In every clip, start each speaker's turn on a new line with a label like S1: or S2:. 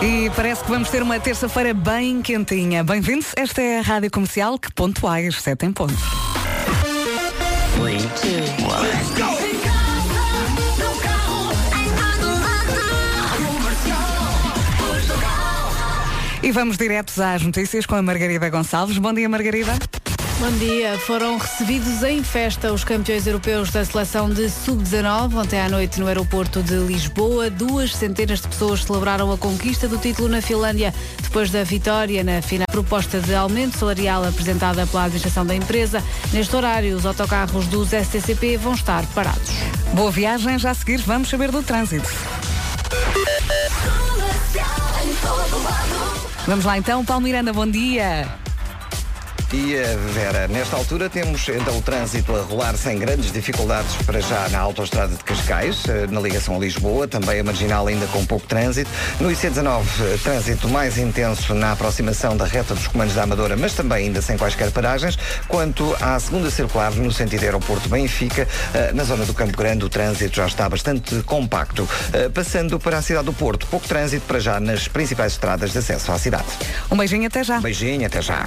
S1: E parece que vamos ter uma terça-feira bem quentinha. Bem-vindos, esta é a Rádio Comercial que pontuais, 7 em ponto. E vamos diretos às notícias com a Margarida Gonçalves. Bom dia, Margarida.
S2: Bom dia. Foram recebidos em festa os campeões europeus da seleção de sub-19. Ontem à noite no aeroporto de Lisboa, duas centenas de pessoas celebraram a conquista do título na Finlândia depois da vitória na final. Proposta de aumento salarial apresentada pela administração da empresa. Neste horário, os autocarros dos STCP vão estar parados.
S1: Boa viagem, já a seguir vamos saber do trânsito. Vamos lá então, Paulo Miranda, bom dia.
S3: E a Vera, nesta altura temos então o trânsito a rolar sem grandes dificuldades para já na autoestrada de Cascais, eh, na ligação a Lisboa, também a marginal ainda com pouco trânsito. No IC19, eh, trânsito mais intenso na aproximação da reta dos comandos da Amadora, mas também ainda sem quaisquer paragens. Quanto à segunda circular, no sentido aeroporto Benfica, eh, na zona do Campo Grande, o trânsito já está bastante compacto. Passando para a cidade do Porto, pouco trânsito para já nas principais estradas de acesso à cidade.
S1: Um beijinho até já.
S3: Um beijinho até já.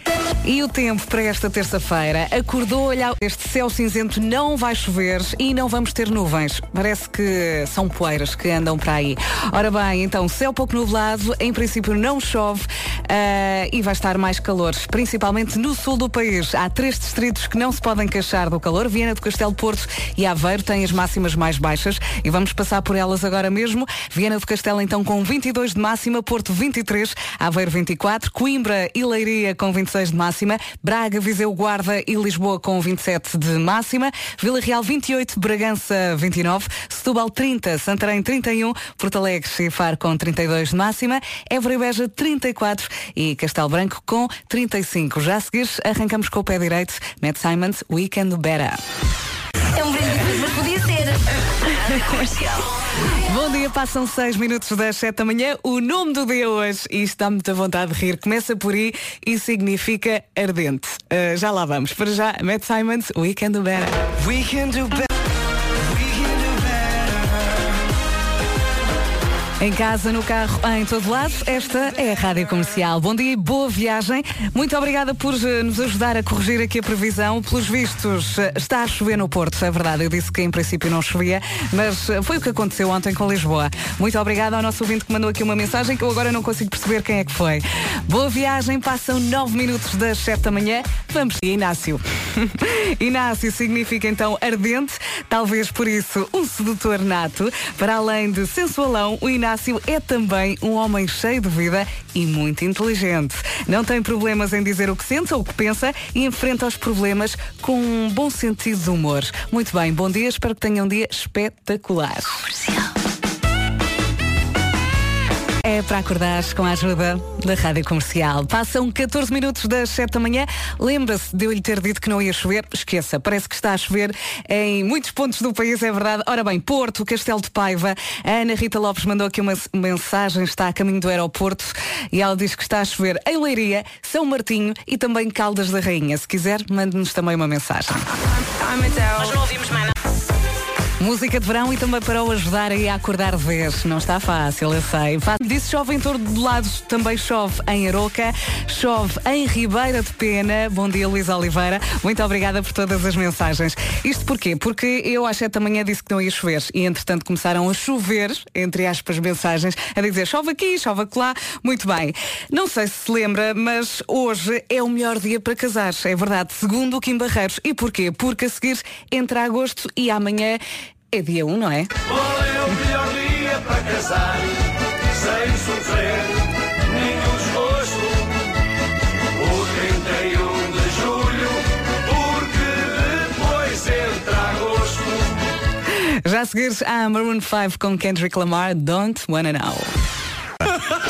S1: E o tempo para esta terça-feira acordou, olha, este céu cinzento não vai chover e não vamos ter nuvens. Parece que são poeiras que andam para aí. Ora bem, então, céu pouco nublado, em princípio não chove uh, e vai estar mais calor, principalmente no sul do país. Há três distritos que não se podem queixar do calor, Viena do Castelo Porto e Aveiro têm as máximas mais baixas e vamos passar por elas agora mesmo. Viena do Castelo então com 22 de máxima, Porto 23, Aveiro 24, Coimbra e Leiria com 26 de máxima máxima. Braga, Viseu, Guarda e Lisboa com 27 de máxima. Vila Real 28, Bragança 29, Setúbal 30, Santarém 31, Porto Alegre e Faro com 32 de máxima, Évora e Beja 34 e Castelo Branco com 35. Já a seguir arrancamos com o pé direito. Matt Simons, Weekend Better.
S4: É um brinde mas podia ser.
S1: Bom dia, passam 6 minutos das 7 da manhã. O nome do dia hoje, e está muita vontade de rir, começa por I e significa ardente. Uh, já lá vamos. Para já, Matt Simons, We Can Do Better. We can do better. Em casa, no carro, em todo lado, esta é a Rádio Comercial. Bom dia e boa viagem. Muito obrigada por eh, nos ajudar a corrigir aqui a previsão. Pelos vistos, eh, está a chover no Porto, é verdade. Eu disse que em princípio não chovia, mas eh, foi o que aconteceu ontem com Lisboa. Muito obrigada ao nosso ouvinte que mandou aqui uma mensagem que eu agora não consigo perceber quem é que foi. Boa viagem, passam nove minutos das sete da manhã. Vamos, Inácio. Inácio significa então ardente, talvez por isso um sedutor nato. Para além de sensualão, o Inácio Inácio é também um homem cheio de vida e muito inteligente. Não tem problemas em dizer o que sente ou o que pensa e enfrenta os problemas com um bom sentido de humor. Muito bem, bom dia, espero que tenham um dia espetacular. Comercial. É para acordar com a ajuda da Rádio Comercial. Passam 14 minutos das 7 da manhã. Lembra-se de eu lhe ter dito que não ia chover? Esqueça, parece que está a chover em muitos pontos do país, é verdade. Ora bem, Porto, Castelo de Paiva. A Ana Rita Lopes mandou aqui uma mensagem, está a caminho do aeroporto e ela diz que está a chover em Leiria, São Martinho e também Caldas da Rainha. Se quiser, mande-nos também uma mensagem.
S4: Nós não ouvimos mais nada.
S1: Música de verão e também para o ajudar a acordar de vez. Não está fácil, eu sei. Disse chove em todo de lados, também chove em Aroca, chove em Ribeira de Pena. Bom dia, Luís Oliveira. Muito obrigada por todas as mensagens. Isto porquê? Porque eu às 7 da manhã disse que não ia chover e entretanto começaram a chover, entre aspas, mensagens, a dizer chove aqui, chove lá. Muito bem. Não sei se se lembra, mas hoje é o melhor dia para casar. É verdade, segundo o Kim Barreiros. E porquê? Porque a seguir entra agosto e amanhã é dia 1, um, não é?
S5: Qual é o melhor dia para casar? Sem sofrer nenhum desgosto. O 31 de julho, porque depois entra agosto.
S1: Já a seguir, a Maroon 5 com Kendrick Lamar, Don't Wanna Know.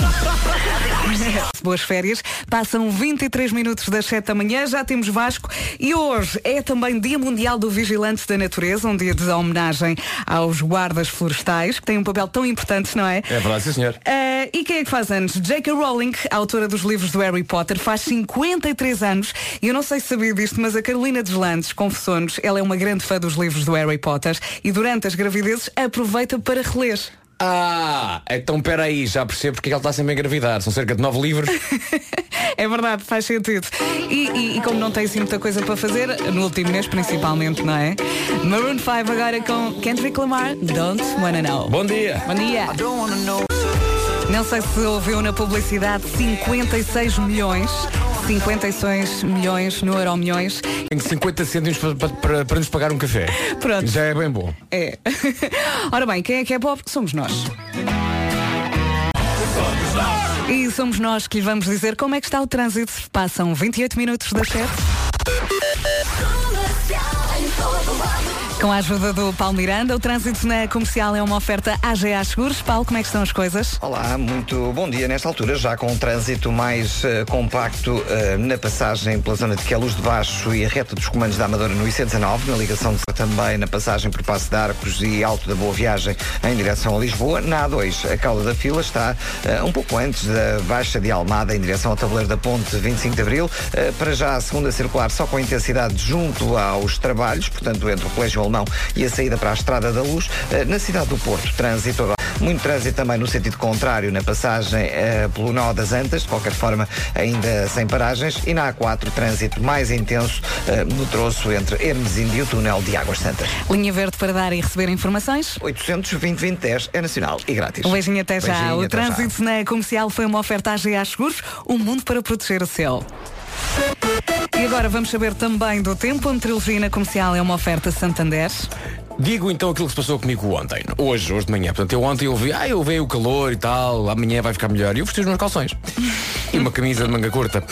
S1: Boas férias. Passam 23 minutos das 7 da manhã, já temos Vasco e hoje é também Dia Mundial do Vigilante da Natureza, um dia de homenagem aos guardas florestais, que têm um papel tão importante, não é?
S6: É verdade, sim, senhor.
S1: Uh, e quem é que faz anos? J.K. Rowling, autora dos livros do Harry Potter, faz 53 anos e eu não sei se sabia disto, mas a Carolina Deslandes confessou-nos, ela é uma grande fã dos livros do Harry Potter e durante as gravidezes aproveita para reler.
S6: Ah, então peraí, já percebo porque é que ele está sempre a engravidar. São cerca de 9 livros.
S1: É verdade, faz sentido. E, e- e como não tem assim muita coisa para fazer, no último mês principalmente, não é? Maroon 5 agora com Kendrick Lamar, Don't Wanna Know.
S6: Bom dia.
S1: Bom dia. Não sei se ouviu na publicidade 56 milhões. 56 milhões no Euro Milhões.
S6: Tenho 50 cêntimos para, para- para- para nos pagar um café.
S1: Pronto.
S6: Já é bem bom.
S1: É. Ora bem, quem é que é pobre? Somos nós. E somos nós que lhe vamos dizer como é que está o trânsito. Passam 28 minutos das 7. Com a ajuda do Paulo Miranda, o trânsito na comercial é uma oferta AGA Seguros. Paulo, como é que estão as coisas?
S3: Olá, muito bom dia. Nesta altura, já com um trânsito mais eh, compacto eh, na passagem pela zona de Queluz de Baixo e a reta dos comandos da Amadora no IC19, na ligação de também na passagem por Passo de Arcos e Alto da Boa Viagem em direção a Lisboa. Na A2, a cauda da fila está eh, um pouco antes da Baixa de Almada em direção ao tabuleiro da Ponte 25 de Abril. Para já, a segunda circular só com intensidade junto aos trabalhos, portanto, entre o Colégio Alemão e a saída para a Estrada da Luz. Eh, na cidade do Porto, trânsito agora. Muito trânsito também no sentido contrário, na passagem eh, pelo Nó das Antas, de qualquer forma, ainda sem paragens. E na A4, trânsito mais intenso eh, no troço entre Hermesinde e o túnel de Águas Santas.
S1: Linha verde para dar e receber informações.
S3: 820 2010 é nacional e grátis.
S1: Um beijinho até já.
S3: Beijinho,
S1: o
S3: até já.
S1: trânsito na comercial foi uma oferta AGA Seguros, um mundo para proteger o céu. E agora vamos saber também do tempo. A meteorologia comercial é uma oferta Santander.
S6: Digo então aquilo que se passou comigo ontem. Hoje, hoje de manhã. Portanto, eu ontem ouvi, ah, eu veio o calor e tal, amanhã vai ficar melhor. E eu vesti os meus calções. e uma camisa de manga curta.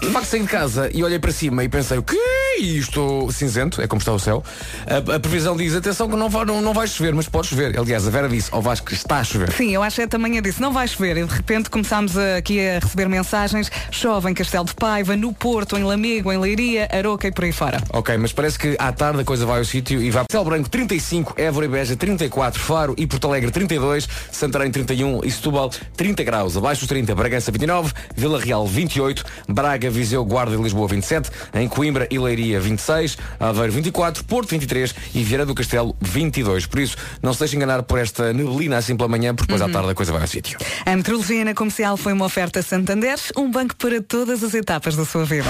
S6: De facto, saí de casa e olhei para cima e pensei, o quê? E estou cinzento, é como está o céu. A, a previsão diz, atenção que não vai, não, não vai chover, mas pode chover. Aliás, a Vera disse, ao Vasco, que está a chover.
S1: Sim, eu acho que também disse, não vai chover. E de repente começámos aqui a receber mensagens. Chove em Castelo de Paiva, no Porto, em Lamego, em Leiria, Aroca e por aí fora.
S6: Ok, mas parece que à tarde a coisa vai ao sítio e vai Céu Branco 35, Évora e Beja 34, Faro e Porto Alegre 32, Santarém 31 e Setúbal 30 graus, abaixo dos 30, Bragança 29, Vila Real 28, Braga, Viseu, Guarda e Lisboa 27, em Coimbra e Leiria 26, Aveiro 24, Porto 23 e Vieira do Castelo 22. Por isso, não se deixe enganar por esta neblina assim pela manhã, porque depois à tarde a coisa vai ao sítio.
S1: A meteorologia na comercial foi uma oferta Santander, um banco para todas as etapas da sua vida.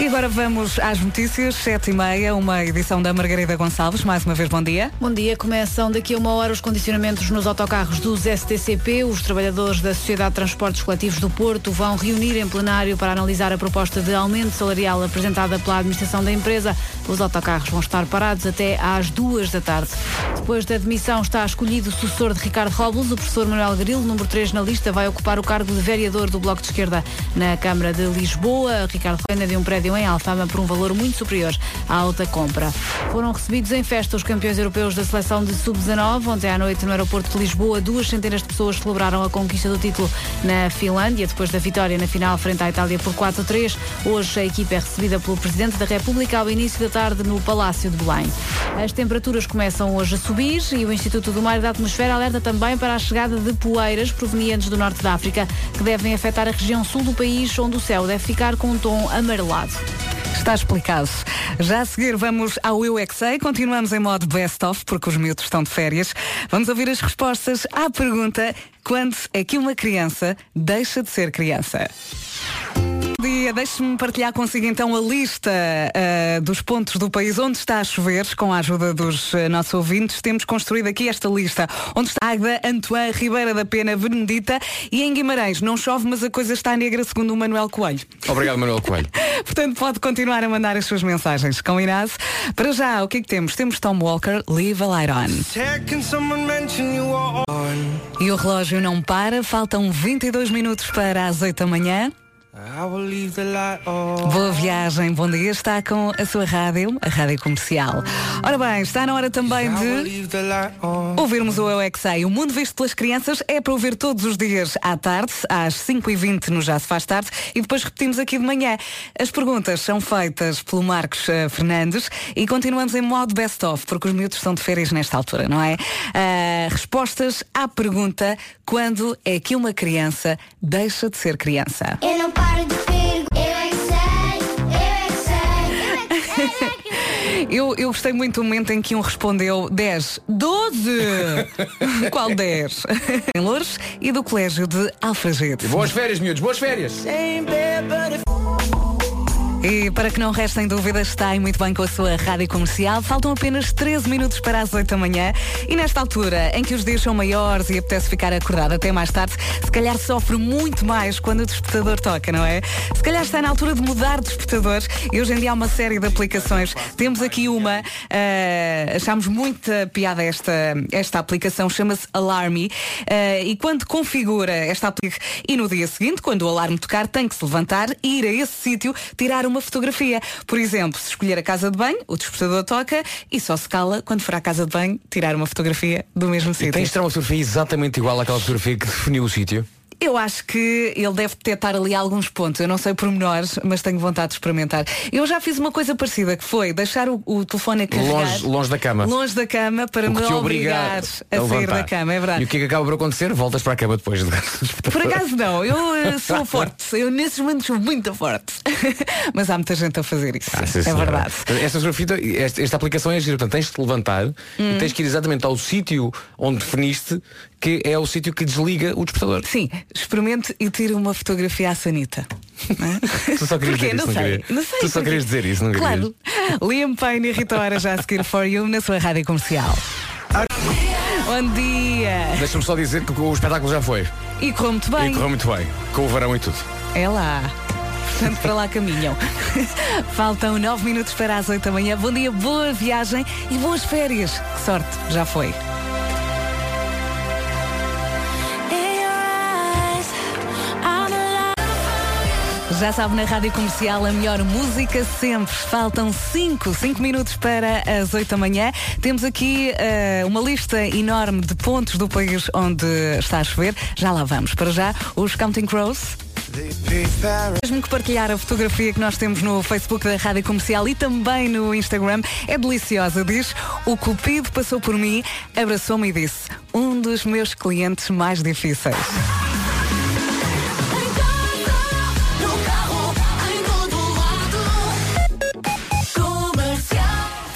S1: E agora vamos às notícias, 7 e meia, uma edição da Margarida Gonçalves. Mais uma vez, bom dia.
S2: Bom dia, começam daqui a uma hora os condicionamentos nos autocarros dos STCP. Os trabalhadores da Sociedade de Transportes Coletivos do Porto vão reunir em plenário para analisar a proposta de aumento salarial apresentada pela administração da empresa. Os autocarros vão estar parados até às duas da tarde. Depois da demissão está escolhido o sucessor de Ricardo Robles, o professor Manuel Grilo, número 3 na lista, vai ocupar o cargo de vereador do Bloco de Esquerda na Câmara de Lisboa. Ricardo Reina de um prédio em Alfama por um valor muito superior à alta compra. Foram recebidos em festa os campeões europeus da seleção de sub-19. Ontem à noite no aeroporto de Lisboa, duas centenas de pessoas celebraram a conquista do título na Finlândia, depois da vitória na final frente à Itália por 4-3. Hoje a equipa é recebida pelo Presidente da República ao início da tarde no Palácio de Belém. As temperaturas começam hoje a subir e o Instituto do Mar e da Atmosfera alerta também para a chegada de poeiras provenientes do norte da África que devem afetar a região sul do país, onde o céu deve ficar com um tom amarelado.
S1: Está explicado. Já a seguir vamos ao Eu é. Continuamos em modo best-of, porque os miúdos estão de férias. Vamos ouvir as respostas à pergunta quando é que uma criança deixa de ser criança? Bom dia, deixe-me partilhar consigo então a lista ah, dos pontos do país onde está a chover, com a ajuda dos ah, nossos ouvintes. Temos construído aqui esta lista, onde está Águeda, Antoine, Ribeira da Pena, Benedita e em Guimarães. Não chove, mas a coisa está negra, segundo o Manuel Coelho.
S6: Obrigado, Manuel Coelho.
S1: Portanto, pode continuar a mandar as suas mensagens. Combinado? Para já, o que é que temos? Temos Tom Walker, Leave a Light On. E o relógio não para, faltam 22 minutos para as 8 da manhã. Boa viagem, bom dia, está com a sua rádio, a rádio comercial. Ora bem, está na hora também de ouvirmos o Eu é Que Sei. O mundo visto pelas crianças é para ouvir todos os dias à tarde, às 5h20 no Já Se Faz Tarde, e depois repetimos aqui de manhã. As perguntas são feitas pelo Marcos eh, Fernandes e continuamos em modo best-of, porque os miúdos estão de férias nesta altura, não é? Ah, respostas à pergunta quando é que uma criança deixa de ser criança?
S7: Eu não paro de perguntar. Eu é que sei, eu é que sei, eu é que sei, eu é que sei.
S1: Eu, eu gostei muito do momento em que um respondeu 10, 12! Qual 10? em Louros e do Colégio de Alfragete.
S6: Boas férias, miúdos, boas férias.
S1: E para que não restem dúvidas, está muito bem com a sua rádio comercial. Faltam apenas 13 minutos para as 8 da manhã. E nesta altura, em que os dias são maiores e apetece ficar acordado até mais tarde, se calhar sofre muito mais quando o despertador toca, não é? Se calhar está na altura de mudar de despertador. E hoje em dia há uma série de aplicações. Temos aqui uma, uh, achámos muita piada esta, esta aplicação, chama-se Alarme. Uh, e quando configura esta aplicação, e no dia seguinte, quando o alarme tocar, tem que se levantar, ir a esse sítio, tirar uma fotografia. Por exemplo, se escolher a casa de banho, o despertador toca e só se cala quando for à casa de banho tirar uma fotografia do mesmo
S6: E
S1: sítio.
S6: tens de tirar uma fotografia exatamente igual àquela fotografia que definiu o sítio.
S1: Eu acho que ele deve detectar ali alguns pontos. Eu não sei pormenores, mas tenho vontade de experimentar. Eu já fiz uma coisa parecida, que foi deixar o, o telefone a carregar.
S6: Longe, longe da cama.
S1: Longe da cama para me obrigar a, sair
S6: levantar.
S1: da cama, é verdade.
S6: E o que é que acaba por acontecer? Voltas para a cama depois.
S1: Por acaso não, eu eh, sou forte, eu nesses momentos sou muito forte. Mas há muita gente a fazer isso.
S6: Ah, sim,
S1: é
S6: senhora.
S1: verdade.
S6: Esta, esta, esta aplicação é gira. Portanto, tens de te levantar
S1: Hum.
S6: e tens que ir exatamente ao sítio onde definiste que é o sítio que desliga o despertador.
S1: Sim, experimente e tire uma fotografia à Sanita. Não é?
S6: Tu só querias dizer isso,
S1: não,
S6: não
S1: sei.
S6: querias?
S1: não sei.
S6: Tu só querias dizer isso, não
S1: Claro. Liam Payne e Rita Ora já a seguir For You na sua rádio comercial. Bom dia!
S6: Deixa-me só dizer que o espetáculo já foi.
S1: E correu muito bem.
S6: E correu muito bem. Com o verão e tudo.
S1: É lá. Portanto, para lá caminham. Faltam nove minutos para as oito da manhã. Bom dia, boa viagem e boas férias. Que sorte, já foi. Já sabe, na Rádio Comercial, a melhor música sempre. Faltam 5, 5 minutos para as 8 da manhã. Temos aqui eh, uma lista enorme de pontos do país onde está a chover. Já lá vamos. Para já, os Counting Crows. Mesmo que partilhar a fotografia que nós temos no Facebook da Rádio Comercial e também no Instagram é deliciosa. Diz, o Cupido passou por mim, abraçou-me e disse, um dos meus clientes mais difíceis.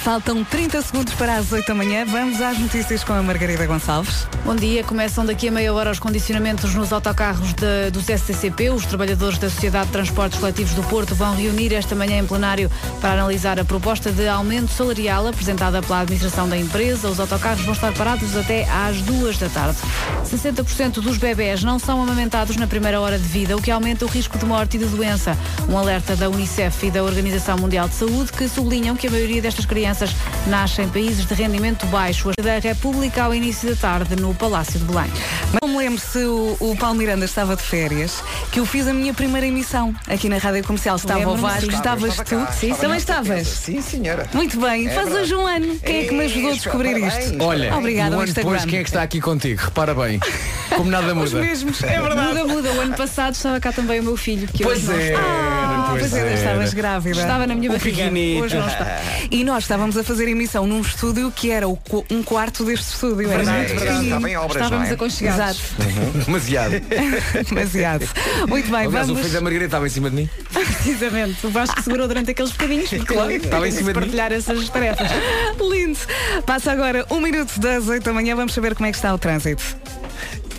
S1: Faltam 30 segundos para as 8 da manhã. Vamos às notícias com a Margarida Gonçalves.
S2: Bom dia, começam daqui a meia hora os condicionamentos nos autocarros da- dos STCP. Os trabalhadores da Sociedade de Transportes Coletivos do Porto vão reunir esta manhã em plenário para analisar a proposta de aumento salarial apresentada pela administração da empresa. Os autocarros vão estar parados até às duas da tarde. 60% dos bebés não são amamentados na primeira hora de vida, o que aumenta o risco de morte e de doença. Um alerta da Unicef e da Organização Mundial de Saúde que sublinham que a maioria destas crianças nascem em países de rendimento baixo. A da República ao início da tarde no Palácio de Belém.
S1: Não me lembro se o, o Paulo Miranda estava de férias, que eu fiz a minha primeira emissão aqui na Rádio Comercial. Estava o
S2: sim.
S1: estavas
S3: Estava
S1: tu.
S3: cá, estava
S1: Também estavas.
S3: Sim, senhora.
S1: Muito bem,
S3: É
S1: faz
S3: verdade.
S1: hoje um ano. Quem é que me ajudou a descobrir
S3: parabéns.
S1: isto?
S6: Olha,
S1: Obrigada
S6: um ano
S1: Instagram.
S6: depois quem é que está aqui contigo? Repara bem. Como nada
S1: Os
S6: muda.
S1: mesmos, é verdade.
S2: Muda, muda. O ano passado estava cá também o meu filho, que
S6: Pois
S2: hoje não
S6: é.
S2: está.
S1: Ah, pois é, estavas grávida.
S2: Estava na minha barriga.
S6: pequenito.
S2: Hoje não está.
S1: E nós estávamos a fazer emissão num estúdio que era o um quarto deste estúdio. Era
S3: Verdade,
S1: muito
S3: verdade.
S1: pequenino.
S3: Estava em obras,
S2: Estávamos
S3: não é?
S2: aconchegados.
S1: Exato,
S6: Demasiado.
S1: demasiado. Muito bem,
S6: Aliás, o
S1: vamos.
S6: filho da Margarida estava em cima de mim.
S2: Precisamente. O Vasco segurou durante aqueles bocadinhos porque
S6: Claro, estava em cima de mim.
S2: partilhar essas tarefas.
S1: Lindo. Passa agora um minuto das 8 da manhã. Vamos saber como é que está o trânsito.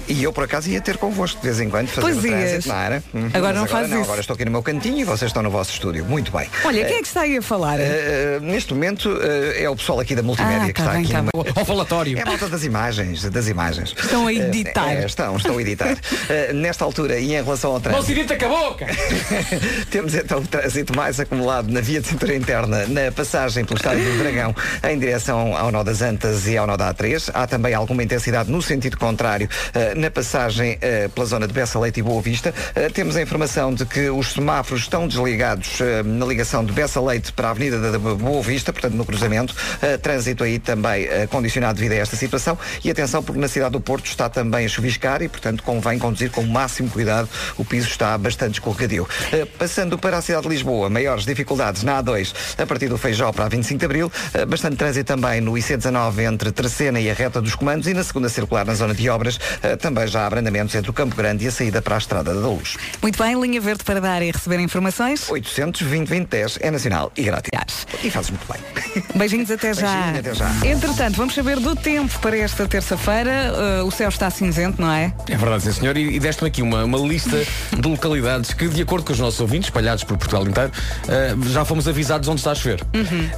S3: E eu por acaso ia ter convosco de vez em quando fazer
S1: Pois
S3: o trânsito, não era? Uhum.
S1: Agora
S3: Mas
S1: não fazes isso.
S3: Agora estou aqui no meu cantinho e vocês estão no vosso estúdio. Muito bem.
S1: Olha, quem é que está aí a falar?
S3: Eh, neste momento eh, é o pessoal aqui da multimédia
S1: Ah,
S3: que
S1: tá
S3: está
S1: bem,
S3: aqui.
S1: tá
S3: numa-.
S6: Ao falatório.
S3: É a malta das imagens, das imagens.
S1: Estão a
S3: Eh,
S1: editar.
S3: é, estão, estão a editar. Eh, nesta altura e em relação ao trânsito.
S6: Mocidito a boca!
S3: Temos então o trânsito mais acumulado na via de cintura interna, na passagem pelo Estádio do Dragão, em direção ao Nó das Antas e ao Nó da A3. Há também alguma intensidade no sentido contrário, eh, na passagem eh, pela zona de Bessa Leite e Boa Vista. Eh, Temos a informação de que os semáforos estão desligados eh, na ligação de Bessa Leite para a Avenida da Boa Vista, portanto no cruzamento. Trânsito aí também condicionado devido a esta situação. E atenção, porque na cidade do Porto está também a chuviscar e, portanto, convém conduzir com o máximo cuidado. O piso está bastante escorregadio. Passando para a cidade de Lisboa, maiores dificuldades na A2, a partir do Feijó para a 25 de Abril. Bastante trânsito também no IC19 entre Terceira e a reta dos comandos e na segunda circular na zona de obras. Também já há abrandamentos entre o Campo Grande e a saída para a Estrada da Luz.
S1: Muito bem, linha verde para dar e receber informações.
S3: 820 2010 é nacional e grátis. E fazes muito bem.
S1: Beijinhos até já.
S3: Beijinho, até já.
S1: Entretanto, vamos saber do tempo para esta terça-feira. Uh, o céu está cinzento, não é?
S6: É verdade, sim senhor, e, e deste-me aqui uma, uma lista de localidades que, de acordo com os nossos ouvintes, espalhados por Portugal inteiro, eh, já fomos avisados onde está a chover.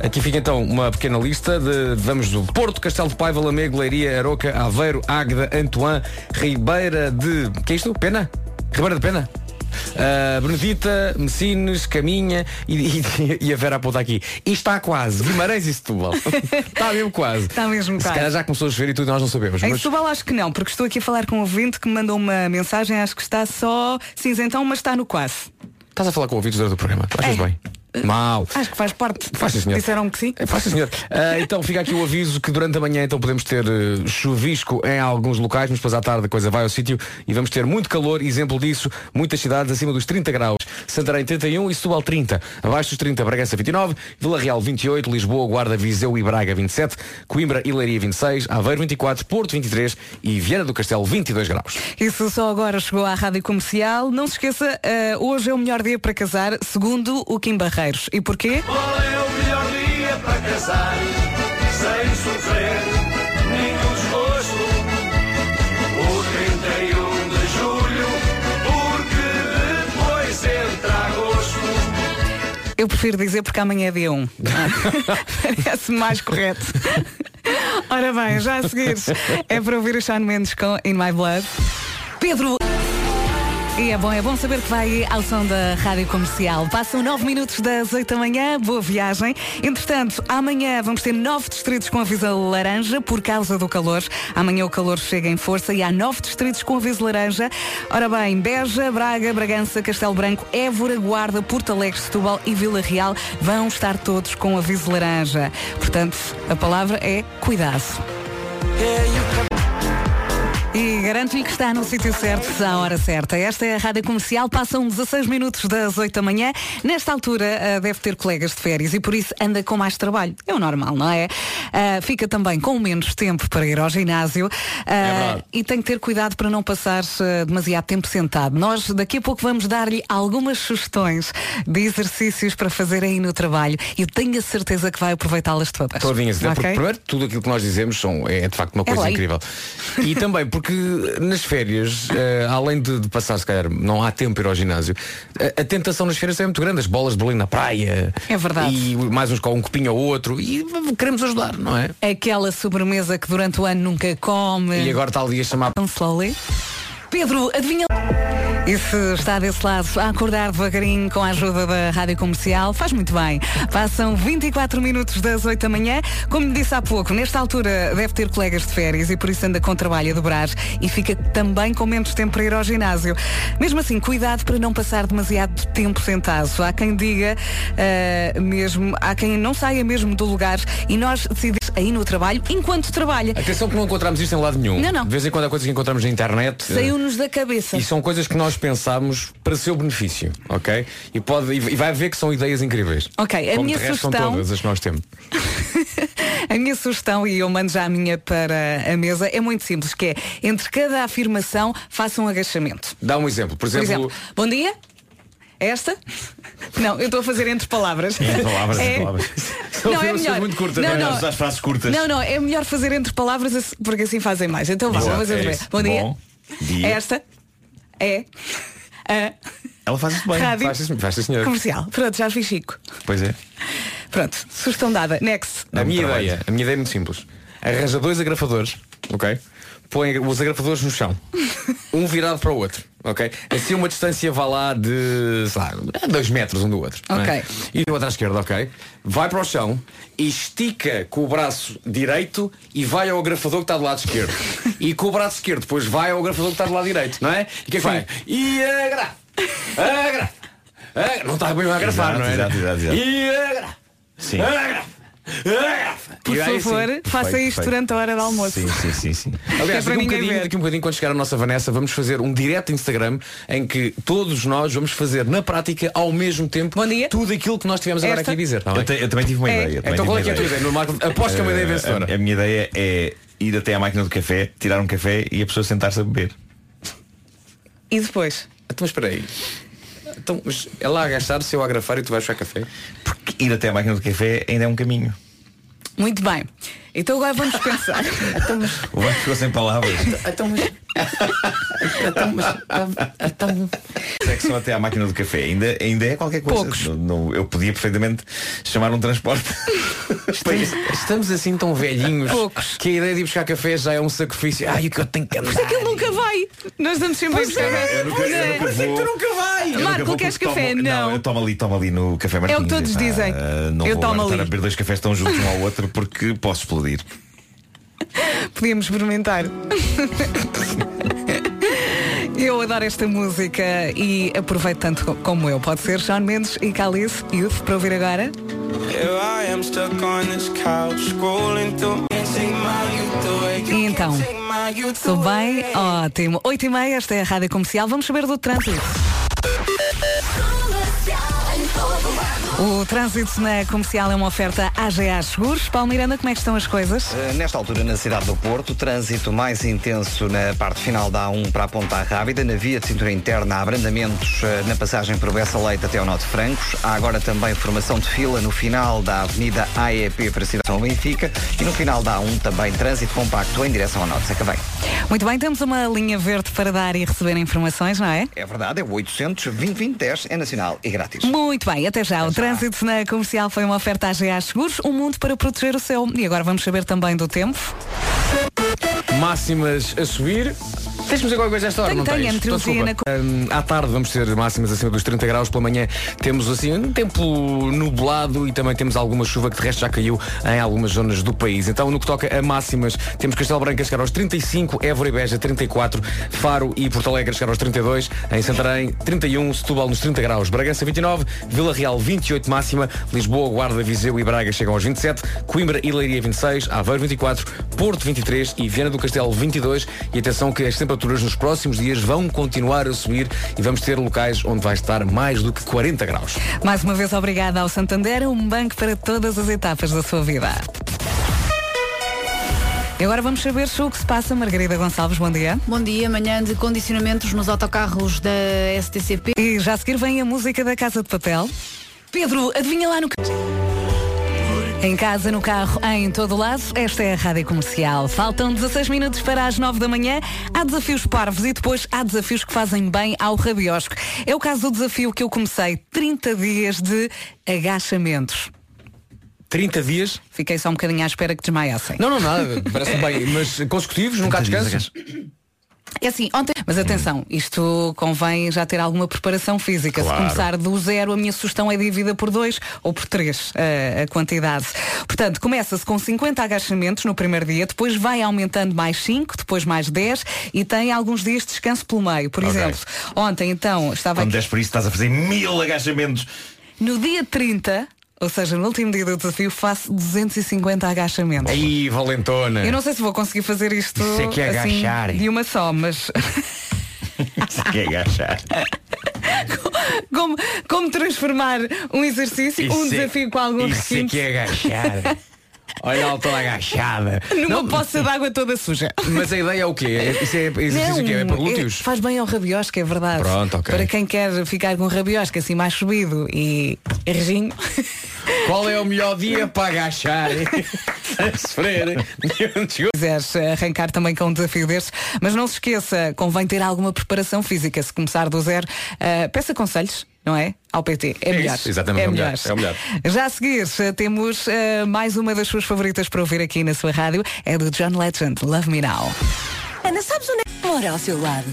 S6: Aqui fica então uma pequena lista de, vamos do Porto, Castelo de Paiva, Lamego, Leiria, Aroca, Aveiro, Águeda, Antoine, Ribeira de... que é isto? Pena? Ribeira de Pena? Uh, Benedita, Messines, Caminha e, e- e a Vera aponta aqui. E está quase, Guimarães e Setúbal. está mesmo quase.
S1: Está mesmo
S6: Se
S1: quase.
S6: calhar já começou a chover e tudo nós não sabemos.
S1: Em
S6: mas-
S1: Setúbal acho que não, porque estou aqui a falar com um ouvinte que me mandou uma mensagem, acho que está só cinzentão, mas está no quase.
S6: Estás a falar com ouvidos durante o programa. Achas
S1: É.
S6: bem? Mal.
S1: Acho que faz parte.
S6: Faz sim, senhor.
S1: Disseram que sim.
S6: Faz sim, senhor. Ah, então fica aqui o aviso que durante a manhã então podemos ter eh, chuvisco em alguns locais, mas depois à tarde a coisa vai ao sítio e vamos ter muito calor. Exemplo disso, muitas cidades acima dos 30 graus. Santarém 31 e Setúbal 30. Abaixo dos 30, Bragança 29, Vila Real 28, Lisboa, Guarda, Viseu e Braga 27, Coimbra e Leiria 26, Aveiro 24, Porto 23 e Viana do Castelo 22 graus.
S1: Isso só agora chegou à rádio comercial. Não se esqueça, eh, hoje é o melhor dia para casar, segundo o Kim Barreiros. E porquê?
S5: Qual é o melhor dia para casar sem sofrer nenhum desgosto? O 31 de julho, porque depois entra agosto.
S1: Eu prefiro dizer porque amanhã é dia 1. Parece mais correto. Ora bem, já a seguir é para ouvir o Sean Mendes com In My Blood. Pedro. E é bom, é bom saber que vai ao som da Rádio Comercial. Passam 9 minutos das 8 da manhã, boa viagem. Entretanto, amanhã vamos ter nove distritos com aviso laranja por causa do calor. Amanhã o calor chega em força e há nove distritos com aviso laranja. Ora bem, Beja, Braga, Bragança, Castelo Branco, Évora, Guarda, Porto Alegre, Setúbal e Vila Real vão estar todos com aviso laranja. Portanto, a palavra é cuidado. E garanto-lhe que está no sítio certo, à hora certa. Esta é a Rádio Comercial, passam 16 minutos das 8 da manhã. Nesta altura ah, deve ter colegas de férias e por isso anda com mais trabalho. É o normal, não é? Ah, fica também com menos tempo para ir ao ginásio Ah,
S6: verdade.
S1: e tem que ter cuidado para não passar demasiado tempo sentado. Nós daqui a pouco vamos dar-lhe algumas sugestões de exercícios para fazer aí no trabalho e eu tenho a certeza que vai aproveitá-las todas.
S6: Todinhas, até porque primeiro tudo aquilo que nós dizemos são, é de facto uma
S1: É
S6: coisa
S1: lei.
S6: incrível. E também porque nas férias, eh, além de, de passar, se calhar, não há tempo para ir ao ginásio, a, a tentação nas férias é muito grande, as bolas de Berlim na praia.
S1: É verdade.
S6: E mais uns com um copinho ou outro. E queremos ajudar, não é?
S1: Aquela sobremesa que durante o ano nunca come.
S6: E agora está ali a chamar.
S1: Slowly. Pedro, adivinha? E se está desse lado a acordar devagarinho com a ajuda da Rádio Comercial, faz muito bem. Passam 24 minutos das 8 da manhã. Como disse há pouco, nesta altura deve ter colegas de férias e por isso anda com trabalho a dobrar e fica também com menos tempo para ir ao ginásio. Mesmo assim, cuidado para não passar demasiado tempo sentado. Há quem diga ah, mesmo, há quem não saia mesmo do lugar e nós decidimos aí no trabalho enquanto trabalha.
S6: Atenção que não encontramos isto em lado nenhum.
S1: Não, não.
S6: De vez em quando há coisas que encontramos na internet. eh,
S1: Saiu-nos da cabeça.
S6: E são coisas que nós pensamos para seu benefício, ok? E, pode, e vai ver que são ideias incríveis.
S1: Ok, a
S6: Como
S1: minha
S6: de resto
S1: sugestão-
S6: são todas as que nós temos.
S1: A minha sugestão, e eu mando já a minha para a mesa, é muito simples, que é, entre cada afirmação, faça um agachamento.
S6: Dá um exemplo. Por
S1: Por
S6: exemplo,
S1: exemplo, bom dia, esta? Não, eu estou a fazer entre palavras.
S7: Entre palavras,
S1: é...
S7: entre palavras.
S1: Não, é
S6: afirmações
S1: melhor.
S6: muito curtas,
S1: não,
S6: não é?
S7: as frases curtas.
S1: Não, não, é melhor fazer entre palavras porque assim fazem mais. Então vá, vamos fazer
S7: é
S1: bem. Bom dia.
S7: Bom dia.
S1: Esta é a
S7: Ela faz isso bem.
S1: rádio
S6: faz sim, faz
S1: comercial. Pronto, já fiz Chico.
S7: Pois é.
S1: Pronto, sugestão dada. Next.
S6: A minha
S7: trabalho.
S6: ideia, a minha ideia é muito simples. Arranja dois agrafadores, ok? Põe os agrafadores no chão. Um virado para o outro, ok? Assim uma distância vá lá de, sei lá, dois metros um do outro. é?
S1: Ok.
S6: E do outro à esquerda, ok? Vai para o chão e estica com o braço direito e vai ao agrafador que está do lado esquerdo. e com o braço esquerdo depois vai ao agrafador que está do lado direito, não é? E o que é que vai? E agra! Agra! Agra! Não está bem a agrafar,
S7: Exato,
S6: não é?
S7: exato, exato, exato.
S6: E agra!
S7: Sim.
S6: Agra!
S1: Por favor, faça
S7: Perfeito,
S1: isto
S7: perfeito.
S1: durante a hora do almoço.
S7: Sim, sim, sim, sim.
S6: Aliás,
S1: É para
S6: daqui um,
S1: ninguém
S6: bocadinho,
S1: ver.
S6: daqui um bocadinho, quando chegar a nossa Vanessa, vamos fazer um direto Instagram em que todos nós vamos fazer na prática ao mesmo tempo
S1: Bom dia.
S6: tudo aquilo que nós tivemos agora
S1: Esta?
S6: aqui a dizer. tá bem?
S7: Eu, te- eu também tive uma
S1: É.
S7: ideia. também
S6: Então qual é que é a
S7: uma
S6: tua ideia? No Marco, aposto que é uma ideia
S7: Eh,
S6: vencedora.
S7: A, a minha ideia é ir até à máquina do café, tirar um café e a pessoa sentar-se a beber.
S1: E depois?
S6: Então, mas espera aí. Então, mas ela a agachar-se, eu a agrafar e tu vais buscar café?
S7: Porque ir até à máquina de café ainda é um caminho.
S1: Muito bem. Então agora vamos pensar.
S6: Então, mas,
S7: O banco ficou sem palavras.
S6: então, mas, então, mas, então,
S7: É que só até à máquina do café. Ainda, ainda é qualquer coisa.
S1: Poucos.
S7: Não- não- eu podia perfeitamente chamar um transporte.
S6: estamos, estamos assim tão velhinhos
S1: Poucos.
S6: que a ideia de ir buscar café já é um sacrifício. Ai, o que eu tenho que andar.
S1: Mas aquele nunca vai. Nós damos sempre a buscar.
S7: Eu nunca vou.
S6: nunca vai!
S7: Eu
S1: Marco,
S7: nunca vou
S1: queres
S7: porque
S1: café?
S7: tomo-
S1: Não.
S7: eu tomo ali, tomo ali no café
S1: É o
S7: Martins.
S1: que todos
S7: Epá,
S1: dizem.
S7: Não
S1: Eu
S7: vou
S1: tomo ali.
S7: a beber dois cafés tão juntos um ao outro porque posso explodir.
S1: Podíamos experimentar. Eu adoro esta música e aproveito tanto co- como eu. Pode ser Sean Mendes e Calice Youth para ouvir agora. E então, estou bem? Ótimo. 8 e meia, esta é a Rádio Comercial. Vamos saber do trânsito. O trânsito na comercial é uma oferta AGA Seguros. Paulo Miranda, como é que estão as coisas?
S3: Uh, Nesta altura, na cidade do Porto, trânsito mais intenso na parte final da A1 para a Ponta Rábida, na via de cintura interna, há abrandamentos uh, na passagem por Bessa Leite até ao Norte de Francos. Há agora também formação de fila no final da Avenida AEP para a cidade de São Benfica e no final da A1 também trânsito compacto em direção ao Norte. Seca bem.
S1: Muito bem, temos uma linha verde para dar e receber informações, não é?
S3: É verdade, é o 800 2010 é nacional e grátis.
S1: Muito bem, até já. O trânsito na comercial foi uma oferta AGA Seguros, um mundo para proteger o seu. E agora vamos saber também do tempo.
S6: Máximas a subir. Dizer qualquer coisa esta hora,
S1: Tenho,
S6: não
S1: tenho,
S6: tens?
S1: meteorologia
S6: Então, desculpa. Hum, à tarde vamos ter máximas acima dos 30 graus. Pela manhã temos assim um tempo nublado e também temos alguma chuva que de resto já caiu em algumas zonas do país. Então no que toca a máximas, temos Castelo Branco a chegar aos 35, Évora e Beja 34, Faro e Porto Alegre a chegar aos 32, em Santarém 31, Setúbal nos 30 graus, Bragança 29, Vila Real 28 máxima, Lisboa, Guarda, Viseu e Braga chegam aos 27, Coimbra e Leiria 26, Aveiro 24, Porto 23 e Viana do Castelo 22 e atenção que as temperaturas nos próximos dias vão continuar a subir e vamos ter locais onde vai estar mais do que 40 graus.
S1: Mais uma vez, obrigada ao Santander, um banco para todas as etapas da sua vida. E agora vamos saber o que se passa. Margarida Gonçalves, bom dia.
S2: Bom dia, manhã de condicionamentos nos autocarros da STCP.
S1: E já a seguir vem a música da Casa de Papel. Pedro, adivinha lá no... Em casa, no carro, em todo lado, esta é a Rádio Comercial. Faltam 16 minutos para as 9 da manhã. Há desafios parvos e depois há desafios que fazem bem ao rabiosco. É o caso do desafio que eu comecei. 30 dias de agachamentos.
S6: 30 dias?
S1: Fiquei só um bocadinho à espera que desmaiassem.
S6: Não, não, nada. Parece bem, mas consecutivos, nunca há descanso.
S1: É assim, ontem. Mas atenção, isto convém já ter alguma preparação física.
S7: Claro.
S1: Se começar do zero, a minha sugestão é dividida por dois ou por três eh, a quantidade. Portanto, começa-se com 50 agachamentos no primeiro dia, depois vai aumentando mais 5, depois mais 10 e tem alguns dias de descanso pelo meio. Por
S7: Ok.
S1: exemplo, ontem então estava
S7: Quando
S1: aqui,
S7: des por isso estás a fazer mil agachamentos.
S1: no dia 30, ou seja, no último dia do desafio, faço 250 agachamentos.
S6: Aí, valentona.
S1: Eu não sei se vou conseguir fazer isto
S6: Isso é que é
S1: assim,
S6: agachar.
S1: de uma só, mas
S7: Isso é que é agachar.
S1: como, como transformar um exercício, um
S6: Isso é-
S1: desafio com algum
S6: Isso é
S1: requinte
S6: que é agachar. Olha ela toda agachada.
S1: numa
S6: Não,
S1: poça de água toda suja.
S6: Mas a ideia é o quê? Isso é exercício que é, é para glúteos?
S1: é- faz bem ao rabiosca, é verdade.
S6: Pronto, ok.
S1: Para quem quer ficar com rabiosca assim mais subido e reginho,
S6: Qual é o melhor dia para agachar? Sofrer.
S1: quiseres arrancar também com um desafio destes, mas não se esqueça, convém ter alguma preparação física. Se começar do zero, ah, peça conselhos. Não é? Ao PT. É,
S6: É
S1: melhor.
S6: isso, exatamente, é o melhor, é melhor.
S1: Já a seguir, eh, temos eh, mais uma das suas favoritas para ouvir aqui na sua rádio. É do John Legend, Love Me Now.
S4: Ana, sabes onde é que mora ao seu lado?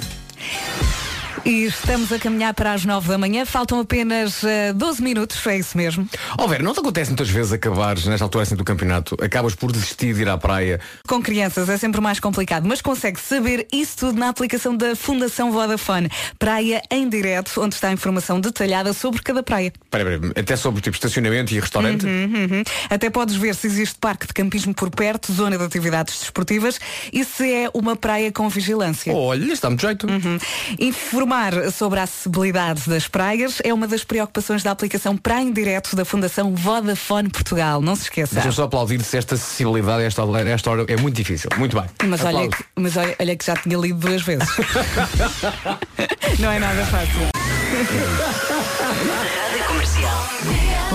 S1: E estamos a caminhar para as 9 da manhã. Faltam apenas eh, 12 minutos, é isso mesmo.
S6: Ó Vera, não te acontece muitas vezes acabares nesta altura assim do campeonato, acabas por desistir de ir à praia.
S1: Com crianças é sempre mais complicado, mas consegue saber isso tudo na aplicação da Fundação Vodafone. Praia em direto, onde está a informação detalhada sobre cada praia.
S6: Espera, espera, até sobre tipo estacionamento e restaurante.
S1: Uhum. Até podes ver se existe parque de campismo por perto, zona de atividades desportivas e se é uma praia com vigilância.
S6: Olha, está muito jeito.
S1: Uhum. Informar sobre a acessibilidade das praias é uma das preocupações da aplicação Praia em Direto da Fundação Vodafone Portugal. Não se esqueça.
S6: Deixa-me só aplaudir se esta acessibilidade a esta, esta hora é muito difícil. Muito bem.
S1: Mas olha, que- mas olha, olha que já tinha lido duas vezes. Não é nada fácil.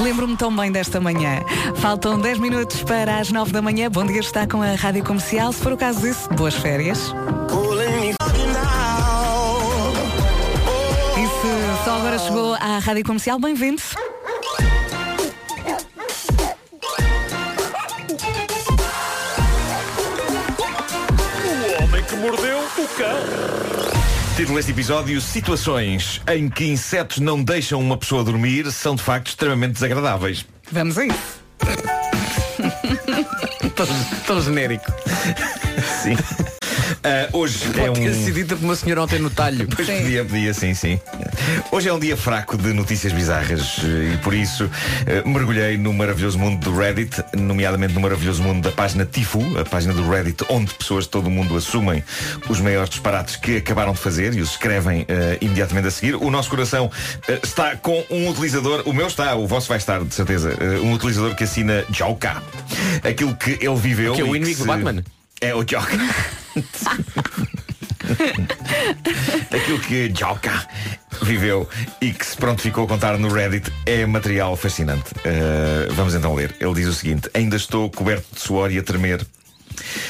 S1: Lembro-me tão bem desta manhã. Faltam 10 minutos para as 9 da manhã. Bom dia, está com a Rádio Comercial. Se for o caso disso, boas férias. Chegou à Rádio Comercial, bem-vindo.
S7: Título deste episódio Situações em que insetos não deixam uma pessoa dormir são de facto extremamente desagradáveis.
S1: Vamos a isso.
S6: Tão, tão genérico.
S7: Sim. Ah, hoje é
S6: Pode ter
S7: um.
S6: sido dito por uma senhora ontem no talho.
S7: Pois
S1: Sim.
S7: podia, podia, sim, sim. Hoje é um dia fraco de notícias bizarras eh, e por isso eh, mergulhei no maravilhoso mundo do Reddit, nomeadamente no maravilhoso mundo da página Tifu, a página do Reddit onde pessoas de todo o mundo assumem os maiores disparates que acabaram de fazer e os escrevem eh, imediatamente a seguir. O nosso coração está com um utilizador, o meu está, o vosso vai estar, de certeza, um utilizador que assina Joka. Aquilo que ele viveu.
S6: Que é o
S7: e
S6: inimigo do
S7: se-
S6: Batman?
S7: É o Joka. Aquilo que Joka viveu e que se pronto ficou a contar no Reddit é material fascinante. Uh, vamos então ler. Ele diz o seguinte: Ainda estou coberto de suor e a tremer.